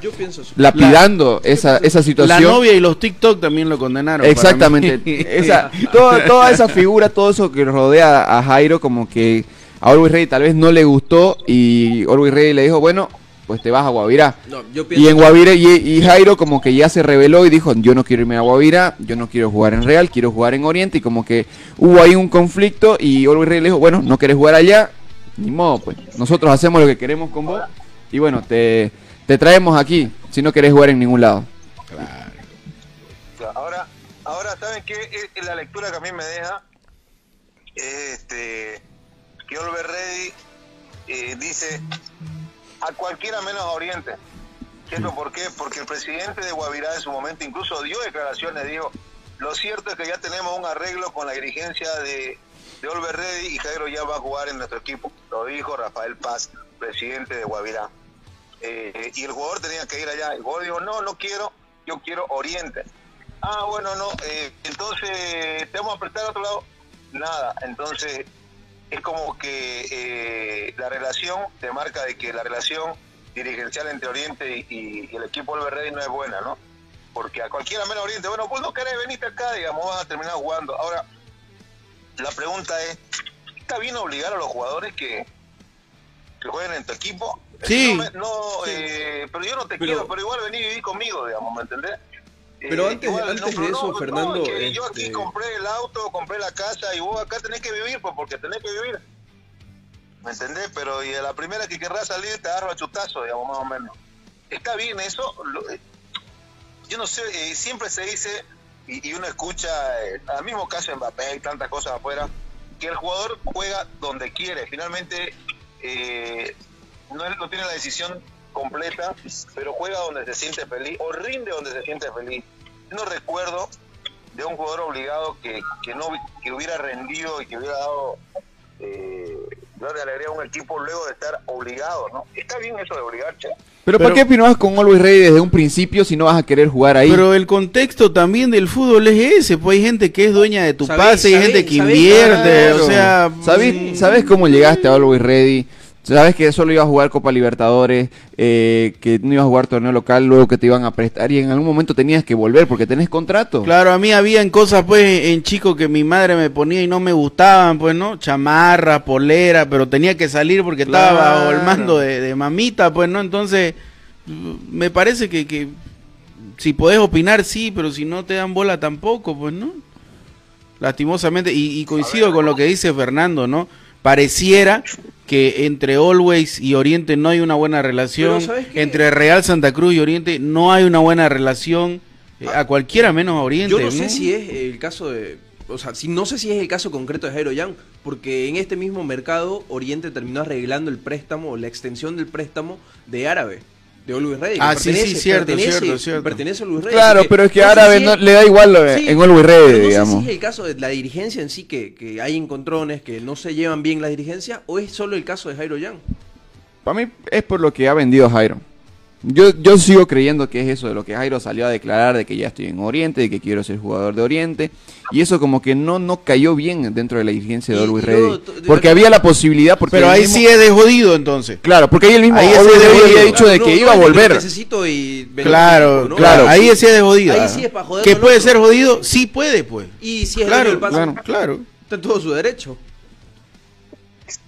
lapidando esa, esa La situación. novia y los TikTok también lo condenaron. Exactamente. Esa, toda, toda esa figura, todo eso que rodea a Jairo, como que a Always Ready tal vez no le gustó y Always Ready le dijo, bueno, pues te vas a Guavirá. No, yo pienso Y en Guavirá, y, y Jairo como que ya se reveló y dijo, yo no quiero irme a Guavirá, yo no quiero jugar en Real, quiero jugar en Oriente. Y como que hubo ahí un conflicto y Always Ready le dijo, bueno, no querés jugar allá, ni modo, pues. Nosotros hacemos lo que queremos con vos y bueno, te, te traemos aquí si no querés jugar en ningún lado. Claro, Ahora, ahora ¿saben qué? Eh, eh, La lectura que a mí me deja es este, que Oliver Ready eh, dice a cualquiera menos a Oriente. ¿Esto por qué? Porque el presidente de Guavirá en su momento incluso dio declaraciones, dijo, lo cierto es que ya tenemos un arreglo con la dirigencia de, de Oliver Ready y Jairo ya va a jugar en nuestro equipo. Lo dijo Rafael Paz, presidente de Guavirá. Eh, y el jugador tenía que ir allá. El jugador dijo, no, no quiero, yo quiero Oriente. Ah, bueno, no, eh, entonces te vamos a prestar a otro lado. Nada, entonces es como que eh, la relación te marca de que la relación dirigencial entre Oriente y, y el equipo Oliver Ready no es buena, ¿no? Porque a cualquiera menos Oriente, bueno, pues no querés venirte acá, digamos, vas a terminar jugando. Ahora, la pregunta es, ¿está bien obligar a los jugadores que, que jueguen en tu equipo? Sí. No, eh, pero yo no te Pero- quiero, pero igual vení y viví conmigo, digamos, ¿me entendés? Pero Eh, antes- igual, antes de eso, Fernando, es que yo aquí este- compré el auto, compré la casa y vos acá tenés que vivir, pues porque tenés que vivir. ¿me entendés? Pero y a la primera que querrás salir te agarra a chutazo, digamos, más o menos. Está bien eso, lo- eh, yo no sé, eh, siempre se dice, y, y uno escucha, eh, al mismo caso de Mbappé y tantas cosas afuera, que el jugador juega donde quiere, finalmente eh, no, no tiene la decisión completa, pero juega donde se siente feliz, o rinde donde se siente feliz. No recuerdo de un jugador obligado que, que no que hubiera rendido y que hubiera dado eh, darle alegría a un equipo luego de estar obligado, ¿no? Está bien eso de obligar, che. Pero, Pero- ¿para qué firmabas con Always Ready desde un principio si no vas a querer jugar ahí? Pero el contexto también del fútbol es ese, pues hay gente que es dueña de tu ¿Sabés- pase, hay sabés- gente que sabés- invierte, Claro. o sea... ¿Sabes, mm, ¿Sabes cómo llegaste a Always Ready? Sabes que solo ibas a jugar Copa Libertadores, eh, que no ibas a jugar torneo local, luego que te iban a prestar y en algún momento tenías que volver porque tenés contrato. Claro, a mí habían cosas pues en chico que mi madre me ponía y no me gustaban, pues, ¿no? Chamarra, polera, pero tenía que salir porque estaba Claro. bajo el mando de, de mamita, pues, ¿no? Entonces, me parece que, que si podés opinar, sí, pero si no te dan bola tampoco, pues, ¿no? Lastimosamente, y, y coincido con lo que dice Fernando, ¿no? Pareciera que entre Always y Oriente no hay una buena relación, entre Real Santa Cruz y Oriente no hay una buena relación, eh, a cualquiera menos a Oriente. Yo no sé si es el caso de. O sea, si, no sé si es el caso concreto de Jairo Yang, porque en este mismo mercado Oriente terminó arreglando el préstamo, la extensión del préstamo de Árabe, de Ah, sí, sí, cierto, pertenece- cierto, cierto. Pertenece a Always Ready. Claro, pero es que Árabe no- es- le da igual lo de- en Always Ready, pero no digamos. sé si es el caso de la dirigencia en sí, que, que hay encontrones, que no se llevan bien las dirigencias, o es solo el caso de Jairo Yang. Para mí es por lo que ha vendido Jairo. Yo, yo sigo creyendo que es eso de lo que Jairo salió a declarar de que ya estoy en Oriente, de que quiero ser jugador de Oriente. Y eso como que no, no cayó bien dentro de la dirigencia de Always Ready. Porque había la posibilidad... Porque Pero ahí mismo- sí es de jodido entonces. Claro, porque ahí el mismo Ahí Always Ready había dicho de No, que no iba a volver. necesito y vender Claro, claro, ahí sí es de jodido. Ahí sí es pa' joder Que puede otro. ser jodido, sí puede, pues. Y si es el Claro, del pase, claro, claro. está en todo su derecho.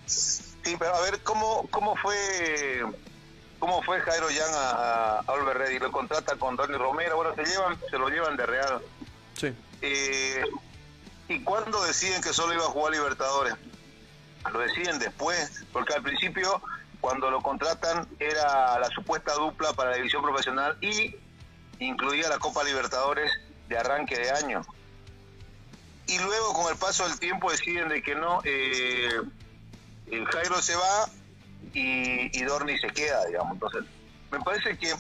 Sí, pero a ver, ¿cómo, cómo fue cómo fue Jairo Yang a, a Oliver Ready? Lo contrata con Ronnie Romero, bueno, se llevan, se lo llevan de Real. Sí. Eh, ¿Y cuándo deciden que solo iba a jugar Libertadores? Lo deciden después, porque al principio, cuando lo contratan, era la supuesta dupla para la división profesional y incluía la Copa Libertadores de arranque de año. Y luego, con el paso del tiempo, deciden de que no, eh, el Jairo se va y, y se queda, digamos. Entonces, me parece que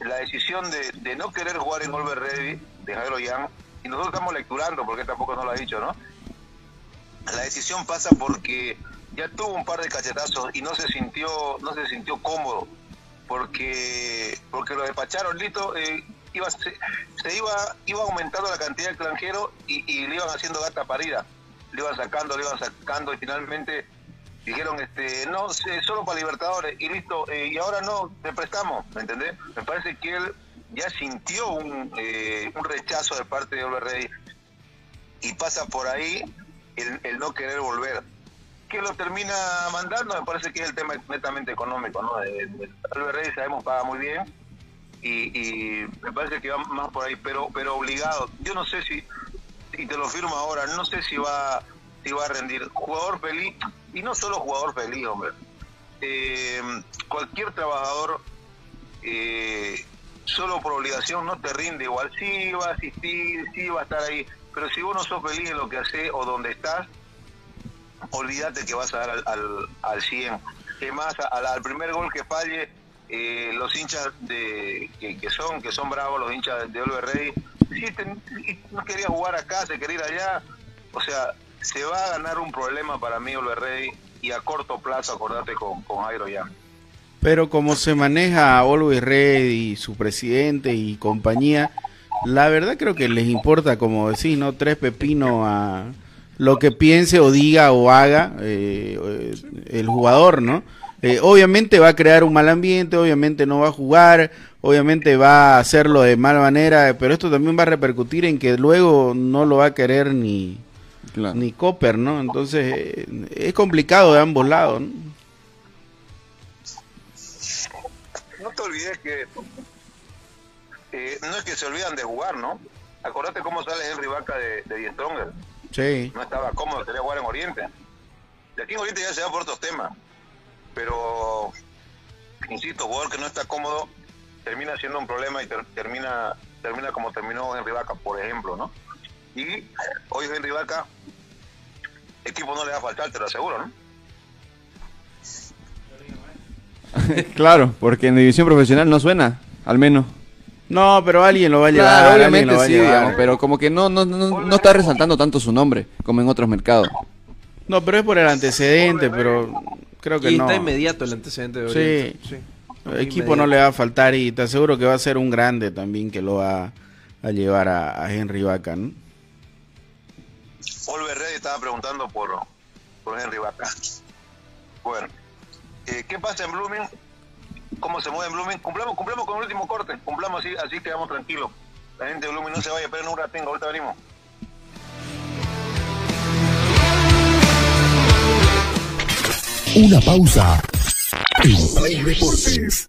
la decisión de, de no querer jugar en Oliver Ready, de Jairo Yang, y nosotros estamos lecturando, porque tampoco nos lo ha dicho, ¿no? La decisión pasa porque ya tuvo un par de cachetazos y no se sintió, no se sintió cómodo, porque porque lo despacharon, Lito, eh, iba, se, se iba, iba aumentando la cantidad de extranjeros y, y le iban haciendo gata parida, le iban sacando, le iban sacando y finalmente dijeron este no solo para Libertadores y listo eh, y ahora no te prestamos ¿me entendés? me parece que él ya sintió un, eh, un rechazo de parte de Oliver Ready y pasa por ahí el, el no querer volver que lo termina mandando me parece que es el tema netamente económico ¿no? De- Oliver Ready sabemos paga muy bien y, y me parece que va más por ahí pero pero obligado yo no sé si y te lo firmo ahora, no sé si va, si va a rendir. Jugador feliz, y no solo jugador feliz, hombre. Eh, cualquier trabajador, eh, solo por obligación, no te rinde igual. Sí va a asistir, sí va a estar ahí, pero si vos no sos feliz en lo que haces o donde estás, olvídate que vas a dar al, al, al 100. Es más, al, al primer gol que falle, eh, los hinchas de que, que son que son bravos, los hinchas de Oliver Ready, sí, ten- y no quería jugar acá, se quería ir allá. O sea, se va a ganar un problema para mí Oliver Ready y a corto plazo, acordate con, con Jairo ya. Pero como se maneja Always Ready, su presidente y compañía, la verdad creo que les importa, como decís, ¿no? Tres pepinos a lo que piense o diga o haga eh, el jugador, ¿no? Eh, obviamente va a crear un mal ambiente, obviamente no va a jugar, obviamente va a hacerlo de mala manera, pero esto también va a repercutir en que luego no lo va a querer ni, Claro. ni Copper, ¿no? Entonces eh, es complicado de ambos lados, ¿no? No te olvides que eh, no es que se olvidan de jugar, ¿no? Acordate cómo sale Henry Vaca de, de Die Stronger. Sí. No estaba cómodo, quería jugar en Oriente. De aquí en Oriente ya se va por otros temas. pero insisto, jugador que no está cómodo termina siendo un problema y ter- termina termina como terminó Henry Vaca, por ejemplo, ¿no? Y hoy Henry Vaca, equipo no le va a faltar, te lo aseguro, ¿no? claro, porque en división profesional no suena, al menos. No, pero alguien lo va a llevar. Claro, obviamente lo va a sí, llevar. digamos, pero como que no, no, no, no está resaltando tanto su nombre como en otros mercados. No, pero es por el antecedente, pero creo que y no. está inmediato el antecedente de Sí. Oriente. Sí. El equipo no le va a faltar y te aseguro que va a ser un grande también que lo va a llevar a, a Henry Vaca, ¿no? Oliver Rey estaba preguntando por, por Henry Vaca. Bueno, eh, ¿qué pasa en Blooming? ¿Cómo se mueve en Blooming? Cumplamos, cumplamos con el último corte, cumplamos así, así quedamos tranquilos. La gente de Blooming no se vaya, pero un ratingo, ahorita venimos. Una pausa. En Play Deportes.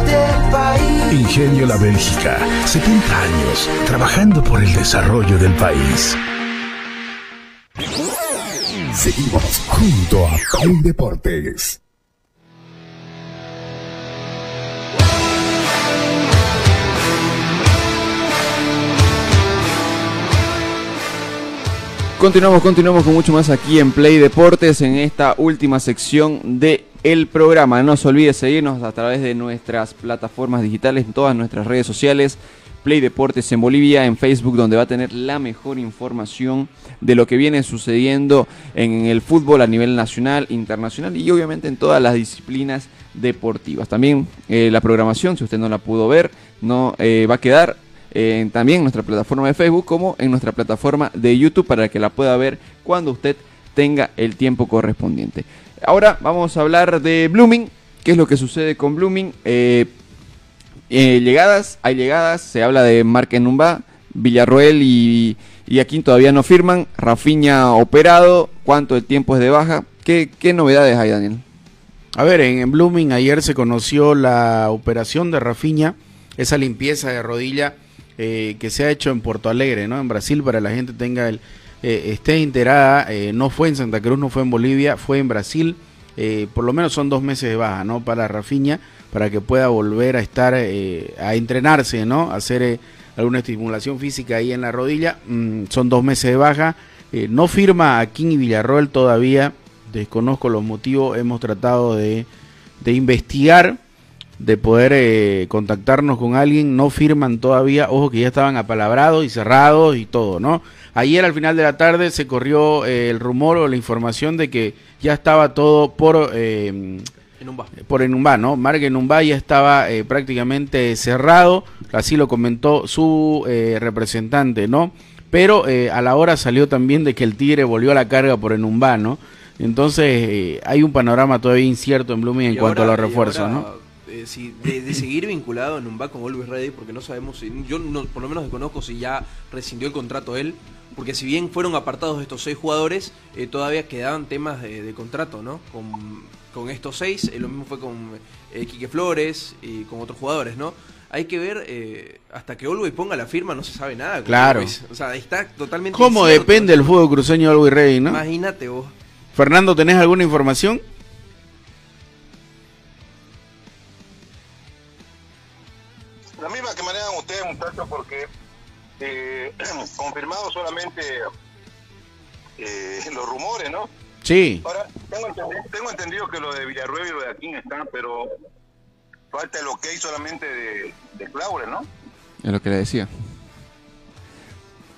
Ingenio La Bélgica, 70 años trabajando por el desarrollo del país. Seguimos junto a Play Deportes. Continuamos, continuamos con mucho más aquí en Play Deportes en esta última sección de el programa. No se olvide seguirnos a través de nuestras plataformas digitales, en todas nuestras redes sociales. Play Deportes en Bolivia, en Facebook, donde va a tener la mejor información de lo que viene sucediendo en el fútbol a nivel nacional, internacional y obviamente en todas las disciplinas deportivas. También eh, la programación, si usted no la pudo ver, no eh, va a quedar eh, también en nuestra plataforma de Facebook como en nuestra plataforma de YouTube para que la pueda ver cuando usted tenga el tiempo correspondiente. Ahora vamos a hablar de Blooming, qué es lo que sucede con Blooming. Eh, eh, llegadas, hay llegadas, se habla de Marc Numba, Villarroel y, y aquí todavía no firman. Rafiña operado, ¿cuánto el tiempo es de baja? ¿Qué, qué novedades hay, Daniel? A ver, en, en Blooming ayer se conoció la operación de Rafiña, esa limpieza de rodilla eh, que se ha hecho en Porto Alegre, ¿no? En Brasil, para la gente tenga el eh, esté enterada, eh, no fue en Santa Cruz, no fue en Bolivia, fue en Brasil. eh, por lo menos son dos meses de baja, ¿no? Para Rafiña, para que pueda volver a estar, a entrenarse, ¿no? Hacer alguna estimulación física ahí en la rodilla. Mm, son dos meses de baja. No firma a King y Villarroel todavía. Desconozco los motivos. Hemos tratado de, de investigar, de poder eh, contactarnos con alguien. No firman todavía. Ojo que ya estaban apalabrados y cerrados y todo, ¿no? Ayer al final de la tarde se corrió eh, el rumor o la información de que ya estaba todo por... eh, En un bar. por Enumbá, ¿no? Marc Enumbá ya estaba eh, prácticamente cerrado, así lo comentó su eh, representante, ¿no? Pero eh, a la hora salió también de que el Tigre volvió a la carga por Enumbá, ¿no? Entonces eh, hay un panorama todavía incierto en Blooming en cuanto ahora- a los refuerzos, ahora, ¿no? eh, si de, de seguir vinculado en un con Always Ready, porque no sabemos si. Yo no- por lo menos desconozco si ya rescindió el contrato él. Porque si bien fueron apartados estos seis jugadores, eh, todavía quedaban temas de, de contrato, ¿no? Con, con estos seis, eh, lo mismo fue con eh, Quique Flores y con otros jugadores, ¿no? Hay que ver, eh, hasta que Always ponga la firma no se sabe nada. Claro. O sea, está totalmente... ¿Cómo incierto. depende el fútbol cruceño de Always Ready, no? Imagínate vos. Fernando, ¿tenés alguna información? La misma que manejan ustedes, muchachos, porque eh, confirmado solamente eh, los rumores, ¿no? Sí. Ahora, tengo, entendido, tengo entendido que lo de Villarruel y lo de Aquín están, pero falta el ok solamente de, de Claure, ¿no? Es lo que le decía.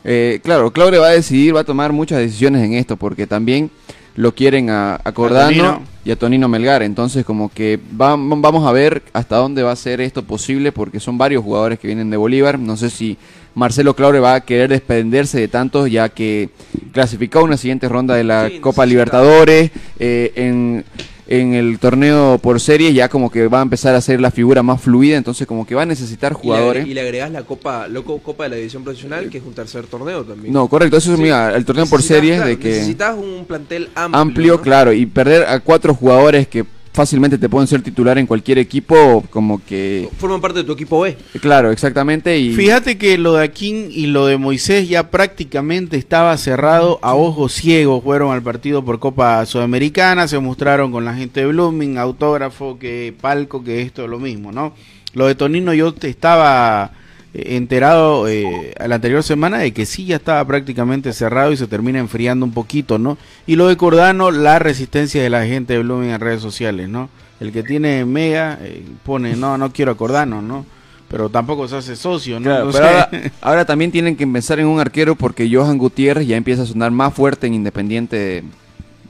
Eh, claro, Claure va a decidir, va a tomar muchas decisiones en esto, porque también lo quieren a, a Cordano Tonino. y a Tonino Melgar. Entonces, como que va- vamos a ver hasta dónde va a ser esto posible, porque son varios jugadores que vienen de Bolívar. No sé si Marcelo Claure va a querer desprenderse de tantos, ya que clasificó a una siguiente ronda de la Sí, Copa Libertadores. eh, en, en el torneo por serie, ya como que va a empezar a ser la figura más fluida. Entonces, como que va a necesitar jugadores. y le agregás la Copa, loco, Copa de la División Profesional, que es un tercer torneo también. No, correcto, eso es Sí. mira, el torneo por claro, de que Necesitas un plantel amplio. amplio, ¿no? claro, y perder a cuatro jugadores que fácilmente te pueden ser titular en cualquier equipo, como que Forman parte de tu equipo B. claro, exactamente y Fíjate que lo de Aquín y lo de Moisés ya prácticamente estaba cerrado a ojos ciegos. Fueron al partido por Copa Sudamericana, se mostraron con la gente de Blooming, autógrafo, que palco, que esto es lo mismo, ¿no? Lo de Tonino yo te estaba enterado eh, a la anterior semana de que sí ya estaba prácticamente cerrado y se termina enfriando un poquito, ¿no? Y lo de Cordano, la resistencia de la gente de Blooming en redes sociales, ¿no? El que tiene Mega eh, pone, no, no quiero a Cordano, ¿no? Pero tampoco se hace socio, ¿no? Claro, pero ahora, ahora también tienen que pensar en un arquero porque Johan Gutiérrez ya empieza a sonar más fuerte en Independiente de,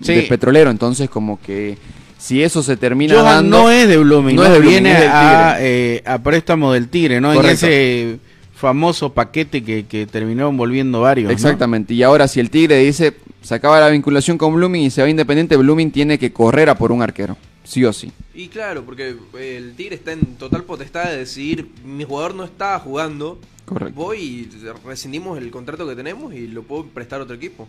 Sí. de Petrolero, entonces como que si eso se termina Johan dando no es de Blooming, no no es de Blooming, viene es del a, Tigre. eh, a préstamo del Tigre, ¿no? Correcto. En ese famoso paquete que, que terminó envolviendo varios. ¿no? Exactamente, y ahora si el Tigre dice se acaba la vinculación con Blooming y se va Independiente, Blooming tiene que correr a por un arquero, sí o sí. Y claro, porque el Tigre está en total potestad de decidir, mi jugador no está jugando, Correcto. voy y rescindimos el contrato que tenemos y lo puedo prestar a otro equipo.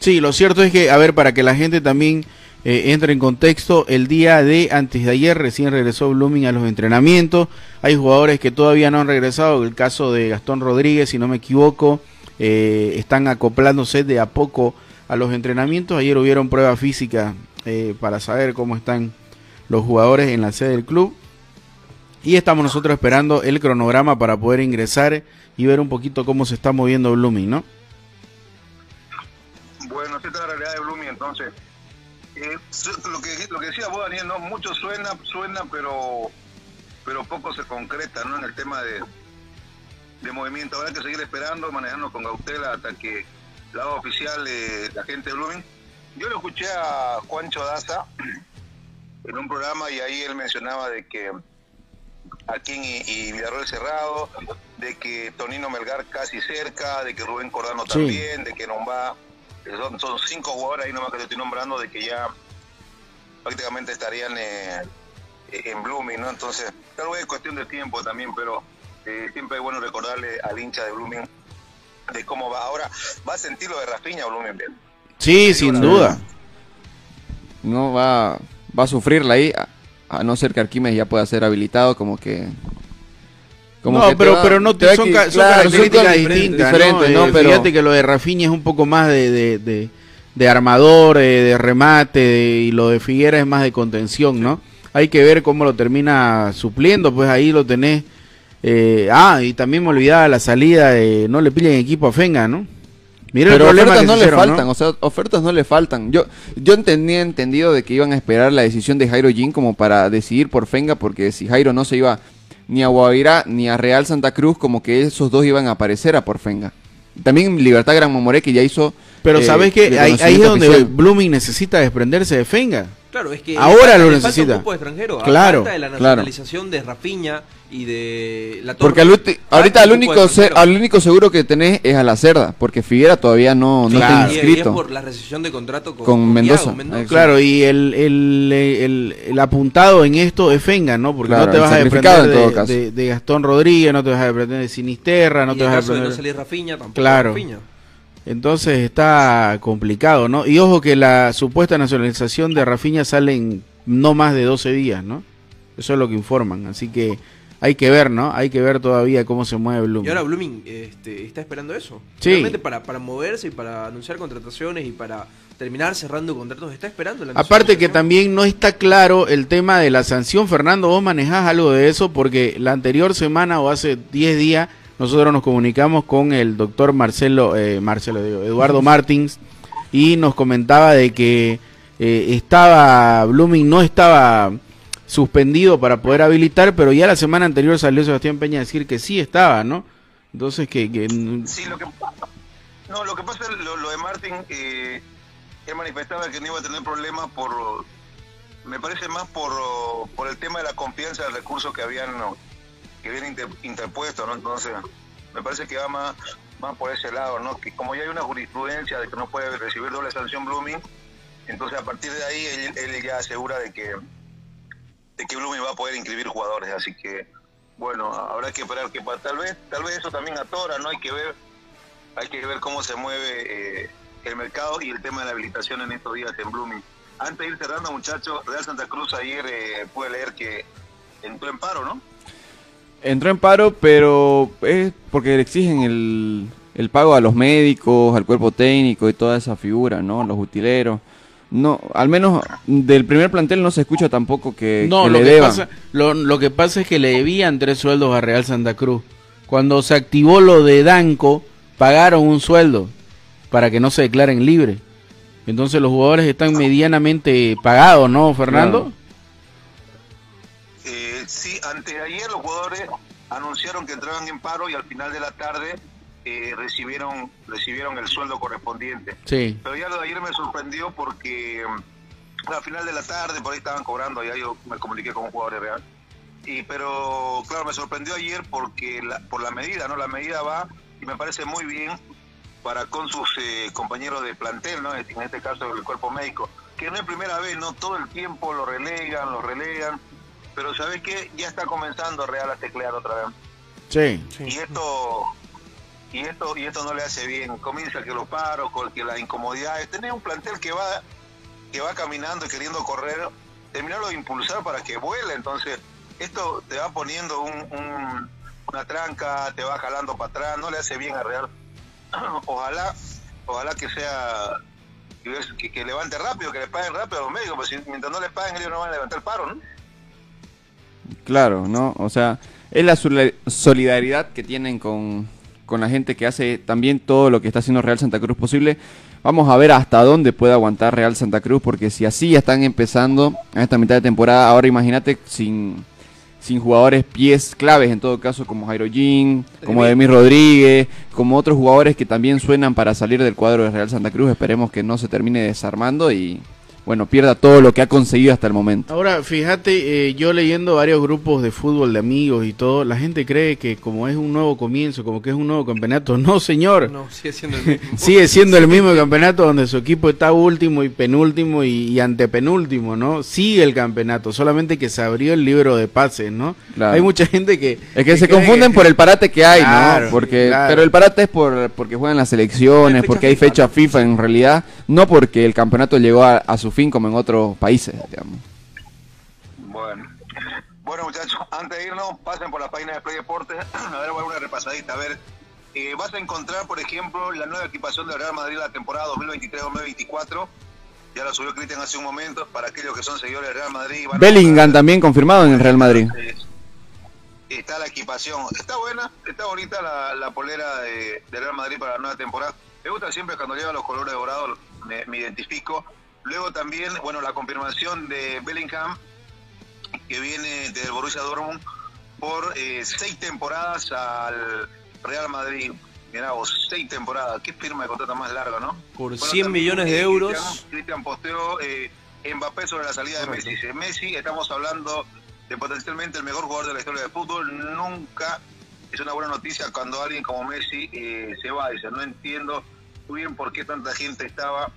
Sí, lo cierto es que, a ver, para que la gente también eh, entre en contexto, el día de antes de ayer recién regresó Blooming a los entrenamientos. Hay jugadores que todavía no han regresado, el caso de Gastón Rodríguez, si no me equivoco, eh, están acoplándose de a poco a los entrenamientos. Ayer hubieron pruebas físicas eh, para saber cómo están los jugadores en la sede del club. Y estamos nosotros esperando el cronograma para poder ingresar y ver un poquito cómo se está moviendo Blooming, ¿no? Bueno, esta es la realidad de Blooming, entonces. Eh, lo, que, lo que decía vos, Daniel, ¿no? mucho suena, suena, pero pero poco se concreta ¿no? en el tema de, de movimiento. Habrá que seguir esperando, manejando con cautela hasta que lado oficial de la gente de Blooming. Yo lo escuché a Juancho Daza en un programa y ahí él mencionaba de que aquí y, y Villarroel cerrado, de que Tonino Melgar casi cerca, de que Rubén Cordano Sí. también, de que Nomba, son, son cinco jugadores ahí nomás que te estoy nombrando, de que ya prácticamente estarían eh, en Blooming, ¿no? Entonces, tal vez es cuestión de tiempo también, pero eh, siempre es bueno recordarle al hincha de Blooming de cómo va. Ahora, va a sentir lo de Rafinha Blooming, bien. Sí, sin duda. No va, va a sufrirla ahí, a, a no ser que Arquímedes ya pueda ser habilitado, como que. Como no, que pero, va- pero no te son, que- son claro, características distintas, diferentes, ¿no? ¿no? Eh, Pero- Fíjate que lo de Rafinha es un poco más de, de, de- de armador, eh, de remate, de- y lo de Figuera es más de contención, ¿no? Hay que ver cómo lo termina supliendo, pues ahí lo tenés. eh, ah, y también me olvidaba la salida de no le pillen equipo a Fenga, ¿no? Mira Pero ofertas que no le hicieron, faltan, ¿no? o sea, ofertas no le faltan. Yo yo tenía entendido de que iban a esperar la decisión de Jairo Jin como para decidir por Fenga, porque si Jairo no se iba ni a Guavirá ni a Real Santa Cruz, como que esos dos iban a aparecer a por Fenga. También Libertad Gran Mamoré, que ya hizo... Pero eh, sabes que ahí, ahí es donde. Blooming necesita desprenderse de Fenga. Claro, es que Ahora lo falta necesita. un extranjero, Claro, falta de la claro. nacionalización de Rafinha y de la Torre. Porque al ahorita al único, se- al único seguro que tenés es a la Cerda, porque Figuera todavía no, no Claro. está Y- y es inscrito. por la rescisión de contrato con, Con Mendoza. Thiago Exacto. Claro, y el, el, el, el apuntado en esto es Fenga, ¿no? Porque Claro, no te vas a desprender en todo de, caso. de- de Gastón Rodríguez, no te vas a desprender de Sinisterra, no y te vas a caso de no desprender... salir Rafinha, tampoco Claro. Entonces está complicado, ¿no? Y ojo que la supuesta nacionalización de Rafinha sale en no más de 12 días, ¿no? Eso es lo que informan, así que hay que ver, ¿no? Hay que ver todavía cómo se mueve Blooming. Y ahora Blooming este, está esperando eso. Sí. Realmente para, para moverse y para anunciar contrataciones y para terminar cerrando contratos, está esperando la Aparte que también no está claro el tema de la sanción. Fernando, vos manejás algo de eso porque la anterior semana o hace 10 días nosotros nos comunicamos con el doctor Marcelo, eh, Marcelo Eduardo Martins y nos comentaba de que eh, estaba, Blooming no estaba suspendido para poder habilitar, pero ya la semana anterior salió Sebastián Peña a decir que sí estaba, ¿no? Entonces que... que Sí, lo que no, lo que pasa es lo, lo de Martín, eh, él manifestaba que no iba a tener problemas por, me parece más por, por el tema de la confianza del recurso que habían, ¿no? Que inter- interpuesto, ¿no? Entonces, me parece que va más, más por ese lado, ¿no? Que como ya hay una jurisprudencia de que no puede recibir doble sanción Blooming, entonces a partir de ahí él, ya asegura de que, de que Blooming va a poder inscribir jugadores, así que, bueno, habrá que esperar que tal vez, tal vez eso también atora, ¿no? Hay que ver hay que ver cómo se mueve eh, el mercado y el tema de la habilitación en estos días en Blooming. Antes de ir cerrando, muchachos, Real Santa Cruz ayer eh, pude leer que entró en paro, ¿no? Entró en paro, pero es porque le exigen el, el pago a los médicos, al cuerpo técnico y toda esa figura, ¿no? Los utileros. No, al menos del primer plantel no se escucha tampoco que, no, que lo le que, deban. pasa, lo, lo que pasa es que le debían tres sueldos a Real Santa Cruz. Cuando se activó lo de Danco, pagaron un sueldo para que no se declaren libres. Entonces los jugadores están medianamente pagados, ¿no, Fernando? Sí, antes de ayer los jugadores anunciaron que entraban en paro y al final de la tarde eh, recibieron recibieron el sueldo correspondiente. Sí. Pero ya lo de ayer me sorprendió porque mm, al final de la tarde por ahí estaban cobrando, ya yo me comuniqué con un jugador de Real. Y pero claro, me sorprendió ayer porque la- por la medida, ¿no? La medida va y me parece muy bien para con sus eh, compañeros de plantel, ¿no? En este caso el cuerpo médico, que no es primera vez, no todo el tiempo lo relegan, lo relegan, pero ¿sabes qué? Ya está comenzando Real a teclear otra vez. Sí. Y esto y esto y esto no le hace bien. Comienza que los paros, que las incomodidades, tener un plantel que va que va caminando y queriendo correr, terminarlo de impulsar para que vuele, entonces esto te va poniendo un, un- una tranca, te va jalando para atrás, no le hace bien a Real. Ojalá, ojalá que sea que, que- que levante rápido, que le paguen rápido a los médicos, porque si- mientras no le paguen ellos no van a levantar el paro, ¿no? Claro, ¿no? O sea, es la soli- solidaridad que tienen con, con la gente que hace también todo lo que está haciendo Real Santa Cruz posible. Vamos a ver hasta dónde puede aguantar Real Santa Cruz, porque si así ya están empezando a esta mitad de temporada, ahora imagínate sin, sin jugadores pies claves, en todo caso, como Jairo Jean, como Demir Rodríguez, como otros jugadores que también suenan para salir del cuadro de Real Santa Cruz. Esperemos que no se termine desarmando y, bueno, pierda todo lo que ha conseguido hasta el momento. Ahora, fíjate, eh, yo leyendo varios grupos de fútbol de amigos y todo, la gente cree que como es un nuevo comienzo, como que es un nuevo campeonato. No, señor. No, sigue siendo el mismo. Sigue siendo el mismo campeonato donde su equipo está último y penúltimo y, y antepenúltimo, ¿no? Sigue el campeonato, solamente que se abrió el libro de pases, ¿no? Claro. Hay mucha gente que... Es que se confunden que- por el parate que hay, Claro, ¿no? Porque, claro. Pero el parate es por porque juegan las elecciones, Hay porque hay fecha. FIFA en realidad, no porque el campeonato llegó a, a su fin como en otros países, digamos. Bueno. Bueno, muchachos, antes de irnos, pasen por la página de Play Deportes. A ver, voy a una repasadita. A ver, eh, vas a encontrar, por ejemplo, la nueva equipación del Real Madrid la temporada 2023-2024. Ya la subió Cristian hace un momento. Para aquellos que son seguidores del Real Madrid. van a Bellingham encontrar, también confirmado en el Real Madrid. está la equipación. Está buena, está bonita la, la polera de, de Real Madrid para la nueva temporada. Me gusta siempre cuando lleva los colores dorados, me, me identifico. Luego también, bueno, la confirmación de Bellingham, que viene del Borussia Dortmund por eh, seis temporadas al Real Madrid. Mirá vos, seis temporadas. Qué firma de contrato más larga, ¿no? Por Bueno, 100 también, millones de euros. Cristian- posteó eh, Mbappé sobre la salida de Messi. Dice, Messi, estamos hablando de potencialmente el mejor jugador de la historia del fútbol. Nunca es una buena noticia cuando alguien como Messi eh, se va. Dice, no entiendo muy bien por qué tanta gente estaba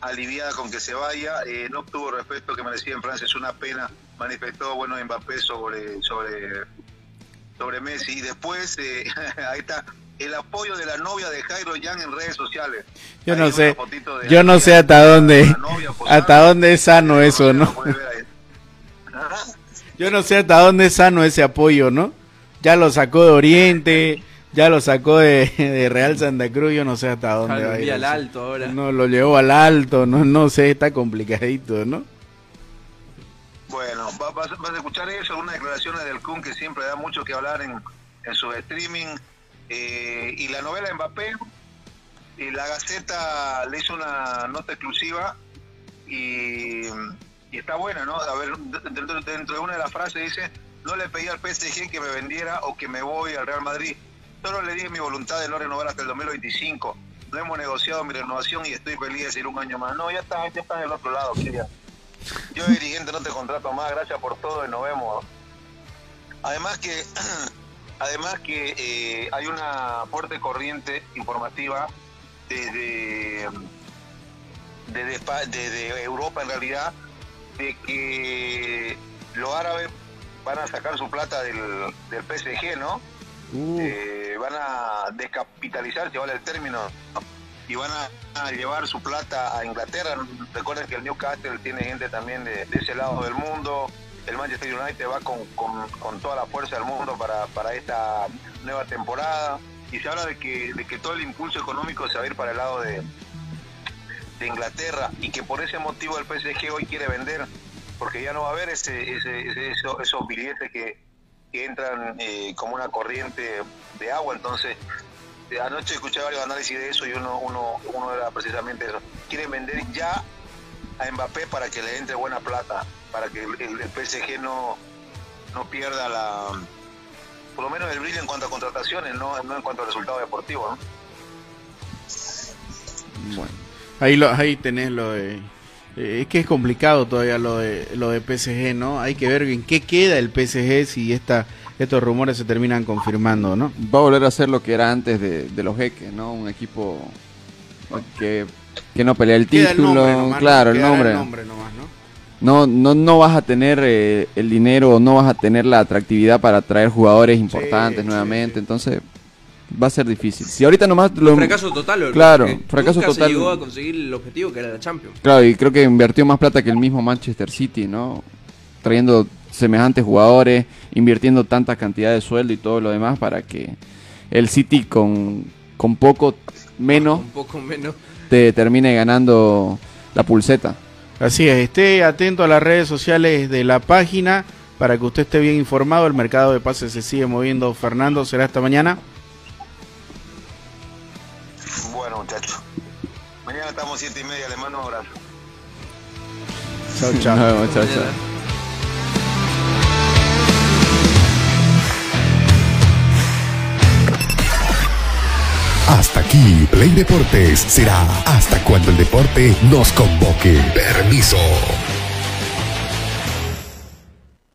aliviada con que se vaya. Eh, no obtuvo respeto que merecía en Francia. Es una pena. Manifestó, bueno, Mbappé sobre, sobre, sobre Messi. Y después, eh, ahí está, el apoyo de la novia de Jairo Yang en redes sociales. Yo Ahí no sé, yo no sé hasta dónde, novia hasta dónde es sano eso, ¿no? Yo no sé hasta dónde es sano ese apoyo, ¿no? Ya lo sacó de Oriente, ya lo sacó de, de Real Santa Cruz, yo no sé hasta dónde va a ir al alto ahora. No, lo llevó al alto, no, no sé, está complicadito, ¿no? Bueno, va- vas, vas a escuchar eso, algunas declaraciones del Kun que siempre da mucho que hablar en, en su streaming. eh, y la novela Mbappé, y la Gaceta le hizo una nota exclusiva y, y está buena, ¿no? A ver, dentro, dentro de una de las frases dice, no le pedí al PSG que me vendiera o que me voy al Real Madrid, solo le di mi voluntad de no renovar hasta el 2025. No hemos negociado mi renovación y estoy feliz de seguir un año más. No, ya está, ya está del otro lado, Kylian. Yo, dirigente, no te contrato más, gracias por todo y nos vemos. Además que, además que eh, hay una fuerte corriente informativa desde, desde, desde Europa en realidad, de que los árabes van a sacar su plata del, del PSG, ¿no? Eh, van a descapitalizar, si vale el término, ¿no? y van a, llevar su plata a Inglaterra. Recuerden que el Newcastle tiene gente también de, ese lado del mundo. El Manchester United va con, con- con toda la fuerza del mundo para, para esta nueva temporada. Y se habla de que, de que todo el impulso económico se va a ir para el lado de, de Inglaterra y que por ese motivo el PSG hoy quiere vender porque ya no va a haber ese, ese- ese- eso- esos billetes que, entran eh, como una corriente de agua entonces eh, anoche escuché varios análisis de eso y uno, uno, uno era precisamente eso quieren vender ya a Mbappé para que le entre buena plata para que el, PSG no, no pierda la por lo menos el brillo en cuanto a contrataciones no, no en cuanto a resultados deportivos ¿no? Bueno, ahí, lo, ahí tenés lo de... eh, es que es complicado todavía lo de, lo de PSG, ¿no? Hay que ver en qué queda el PSG si esta, estos rumores se terminan confirmando, ¿no? Va a volver a ser lo que era antes de, de los jeques, ¿no? Un equipo que, que no pelea el Queda el título. nombre nomás, ¿no? claro, el nombre. nombre nomás, ¿no? No, no, no vas a tener eh, el dinero, no vas a tener la atractividad para atraer jugadores importantes sí, nuevamente. sí. Entonces, va a ser difícil. Si ahorita nomás lo. fracaso total. Claro, fracaso nunca total. Se llegó a conseguir el objetivo que era la Champions. Claro, y creo que invirtió más plata que el mismo Manchester City, ¿no? Trayendo semejantes jugadores, invirtiendo tanta cantidad de sueldo y todo lo demás para que el City con, con poco menos Un poco menos. te termine ganando la pulseta. Así es, esté atento a las redes sociales de la página para que usted esté bien informado. El mercado de pases se sigue moviendo. Fernando, será esta mañana. Muchachos mañana estamos siete y media le mando un abrazo Chao, Nos chao. vemos, chao, chao. Hasta aquí, Play Deportes será hasta cuando el deporte nos convoque. Permiso.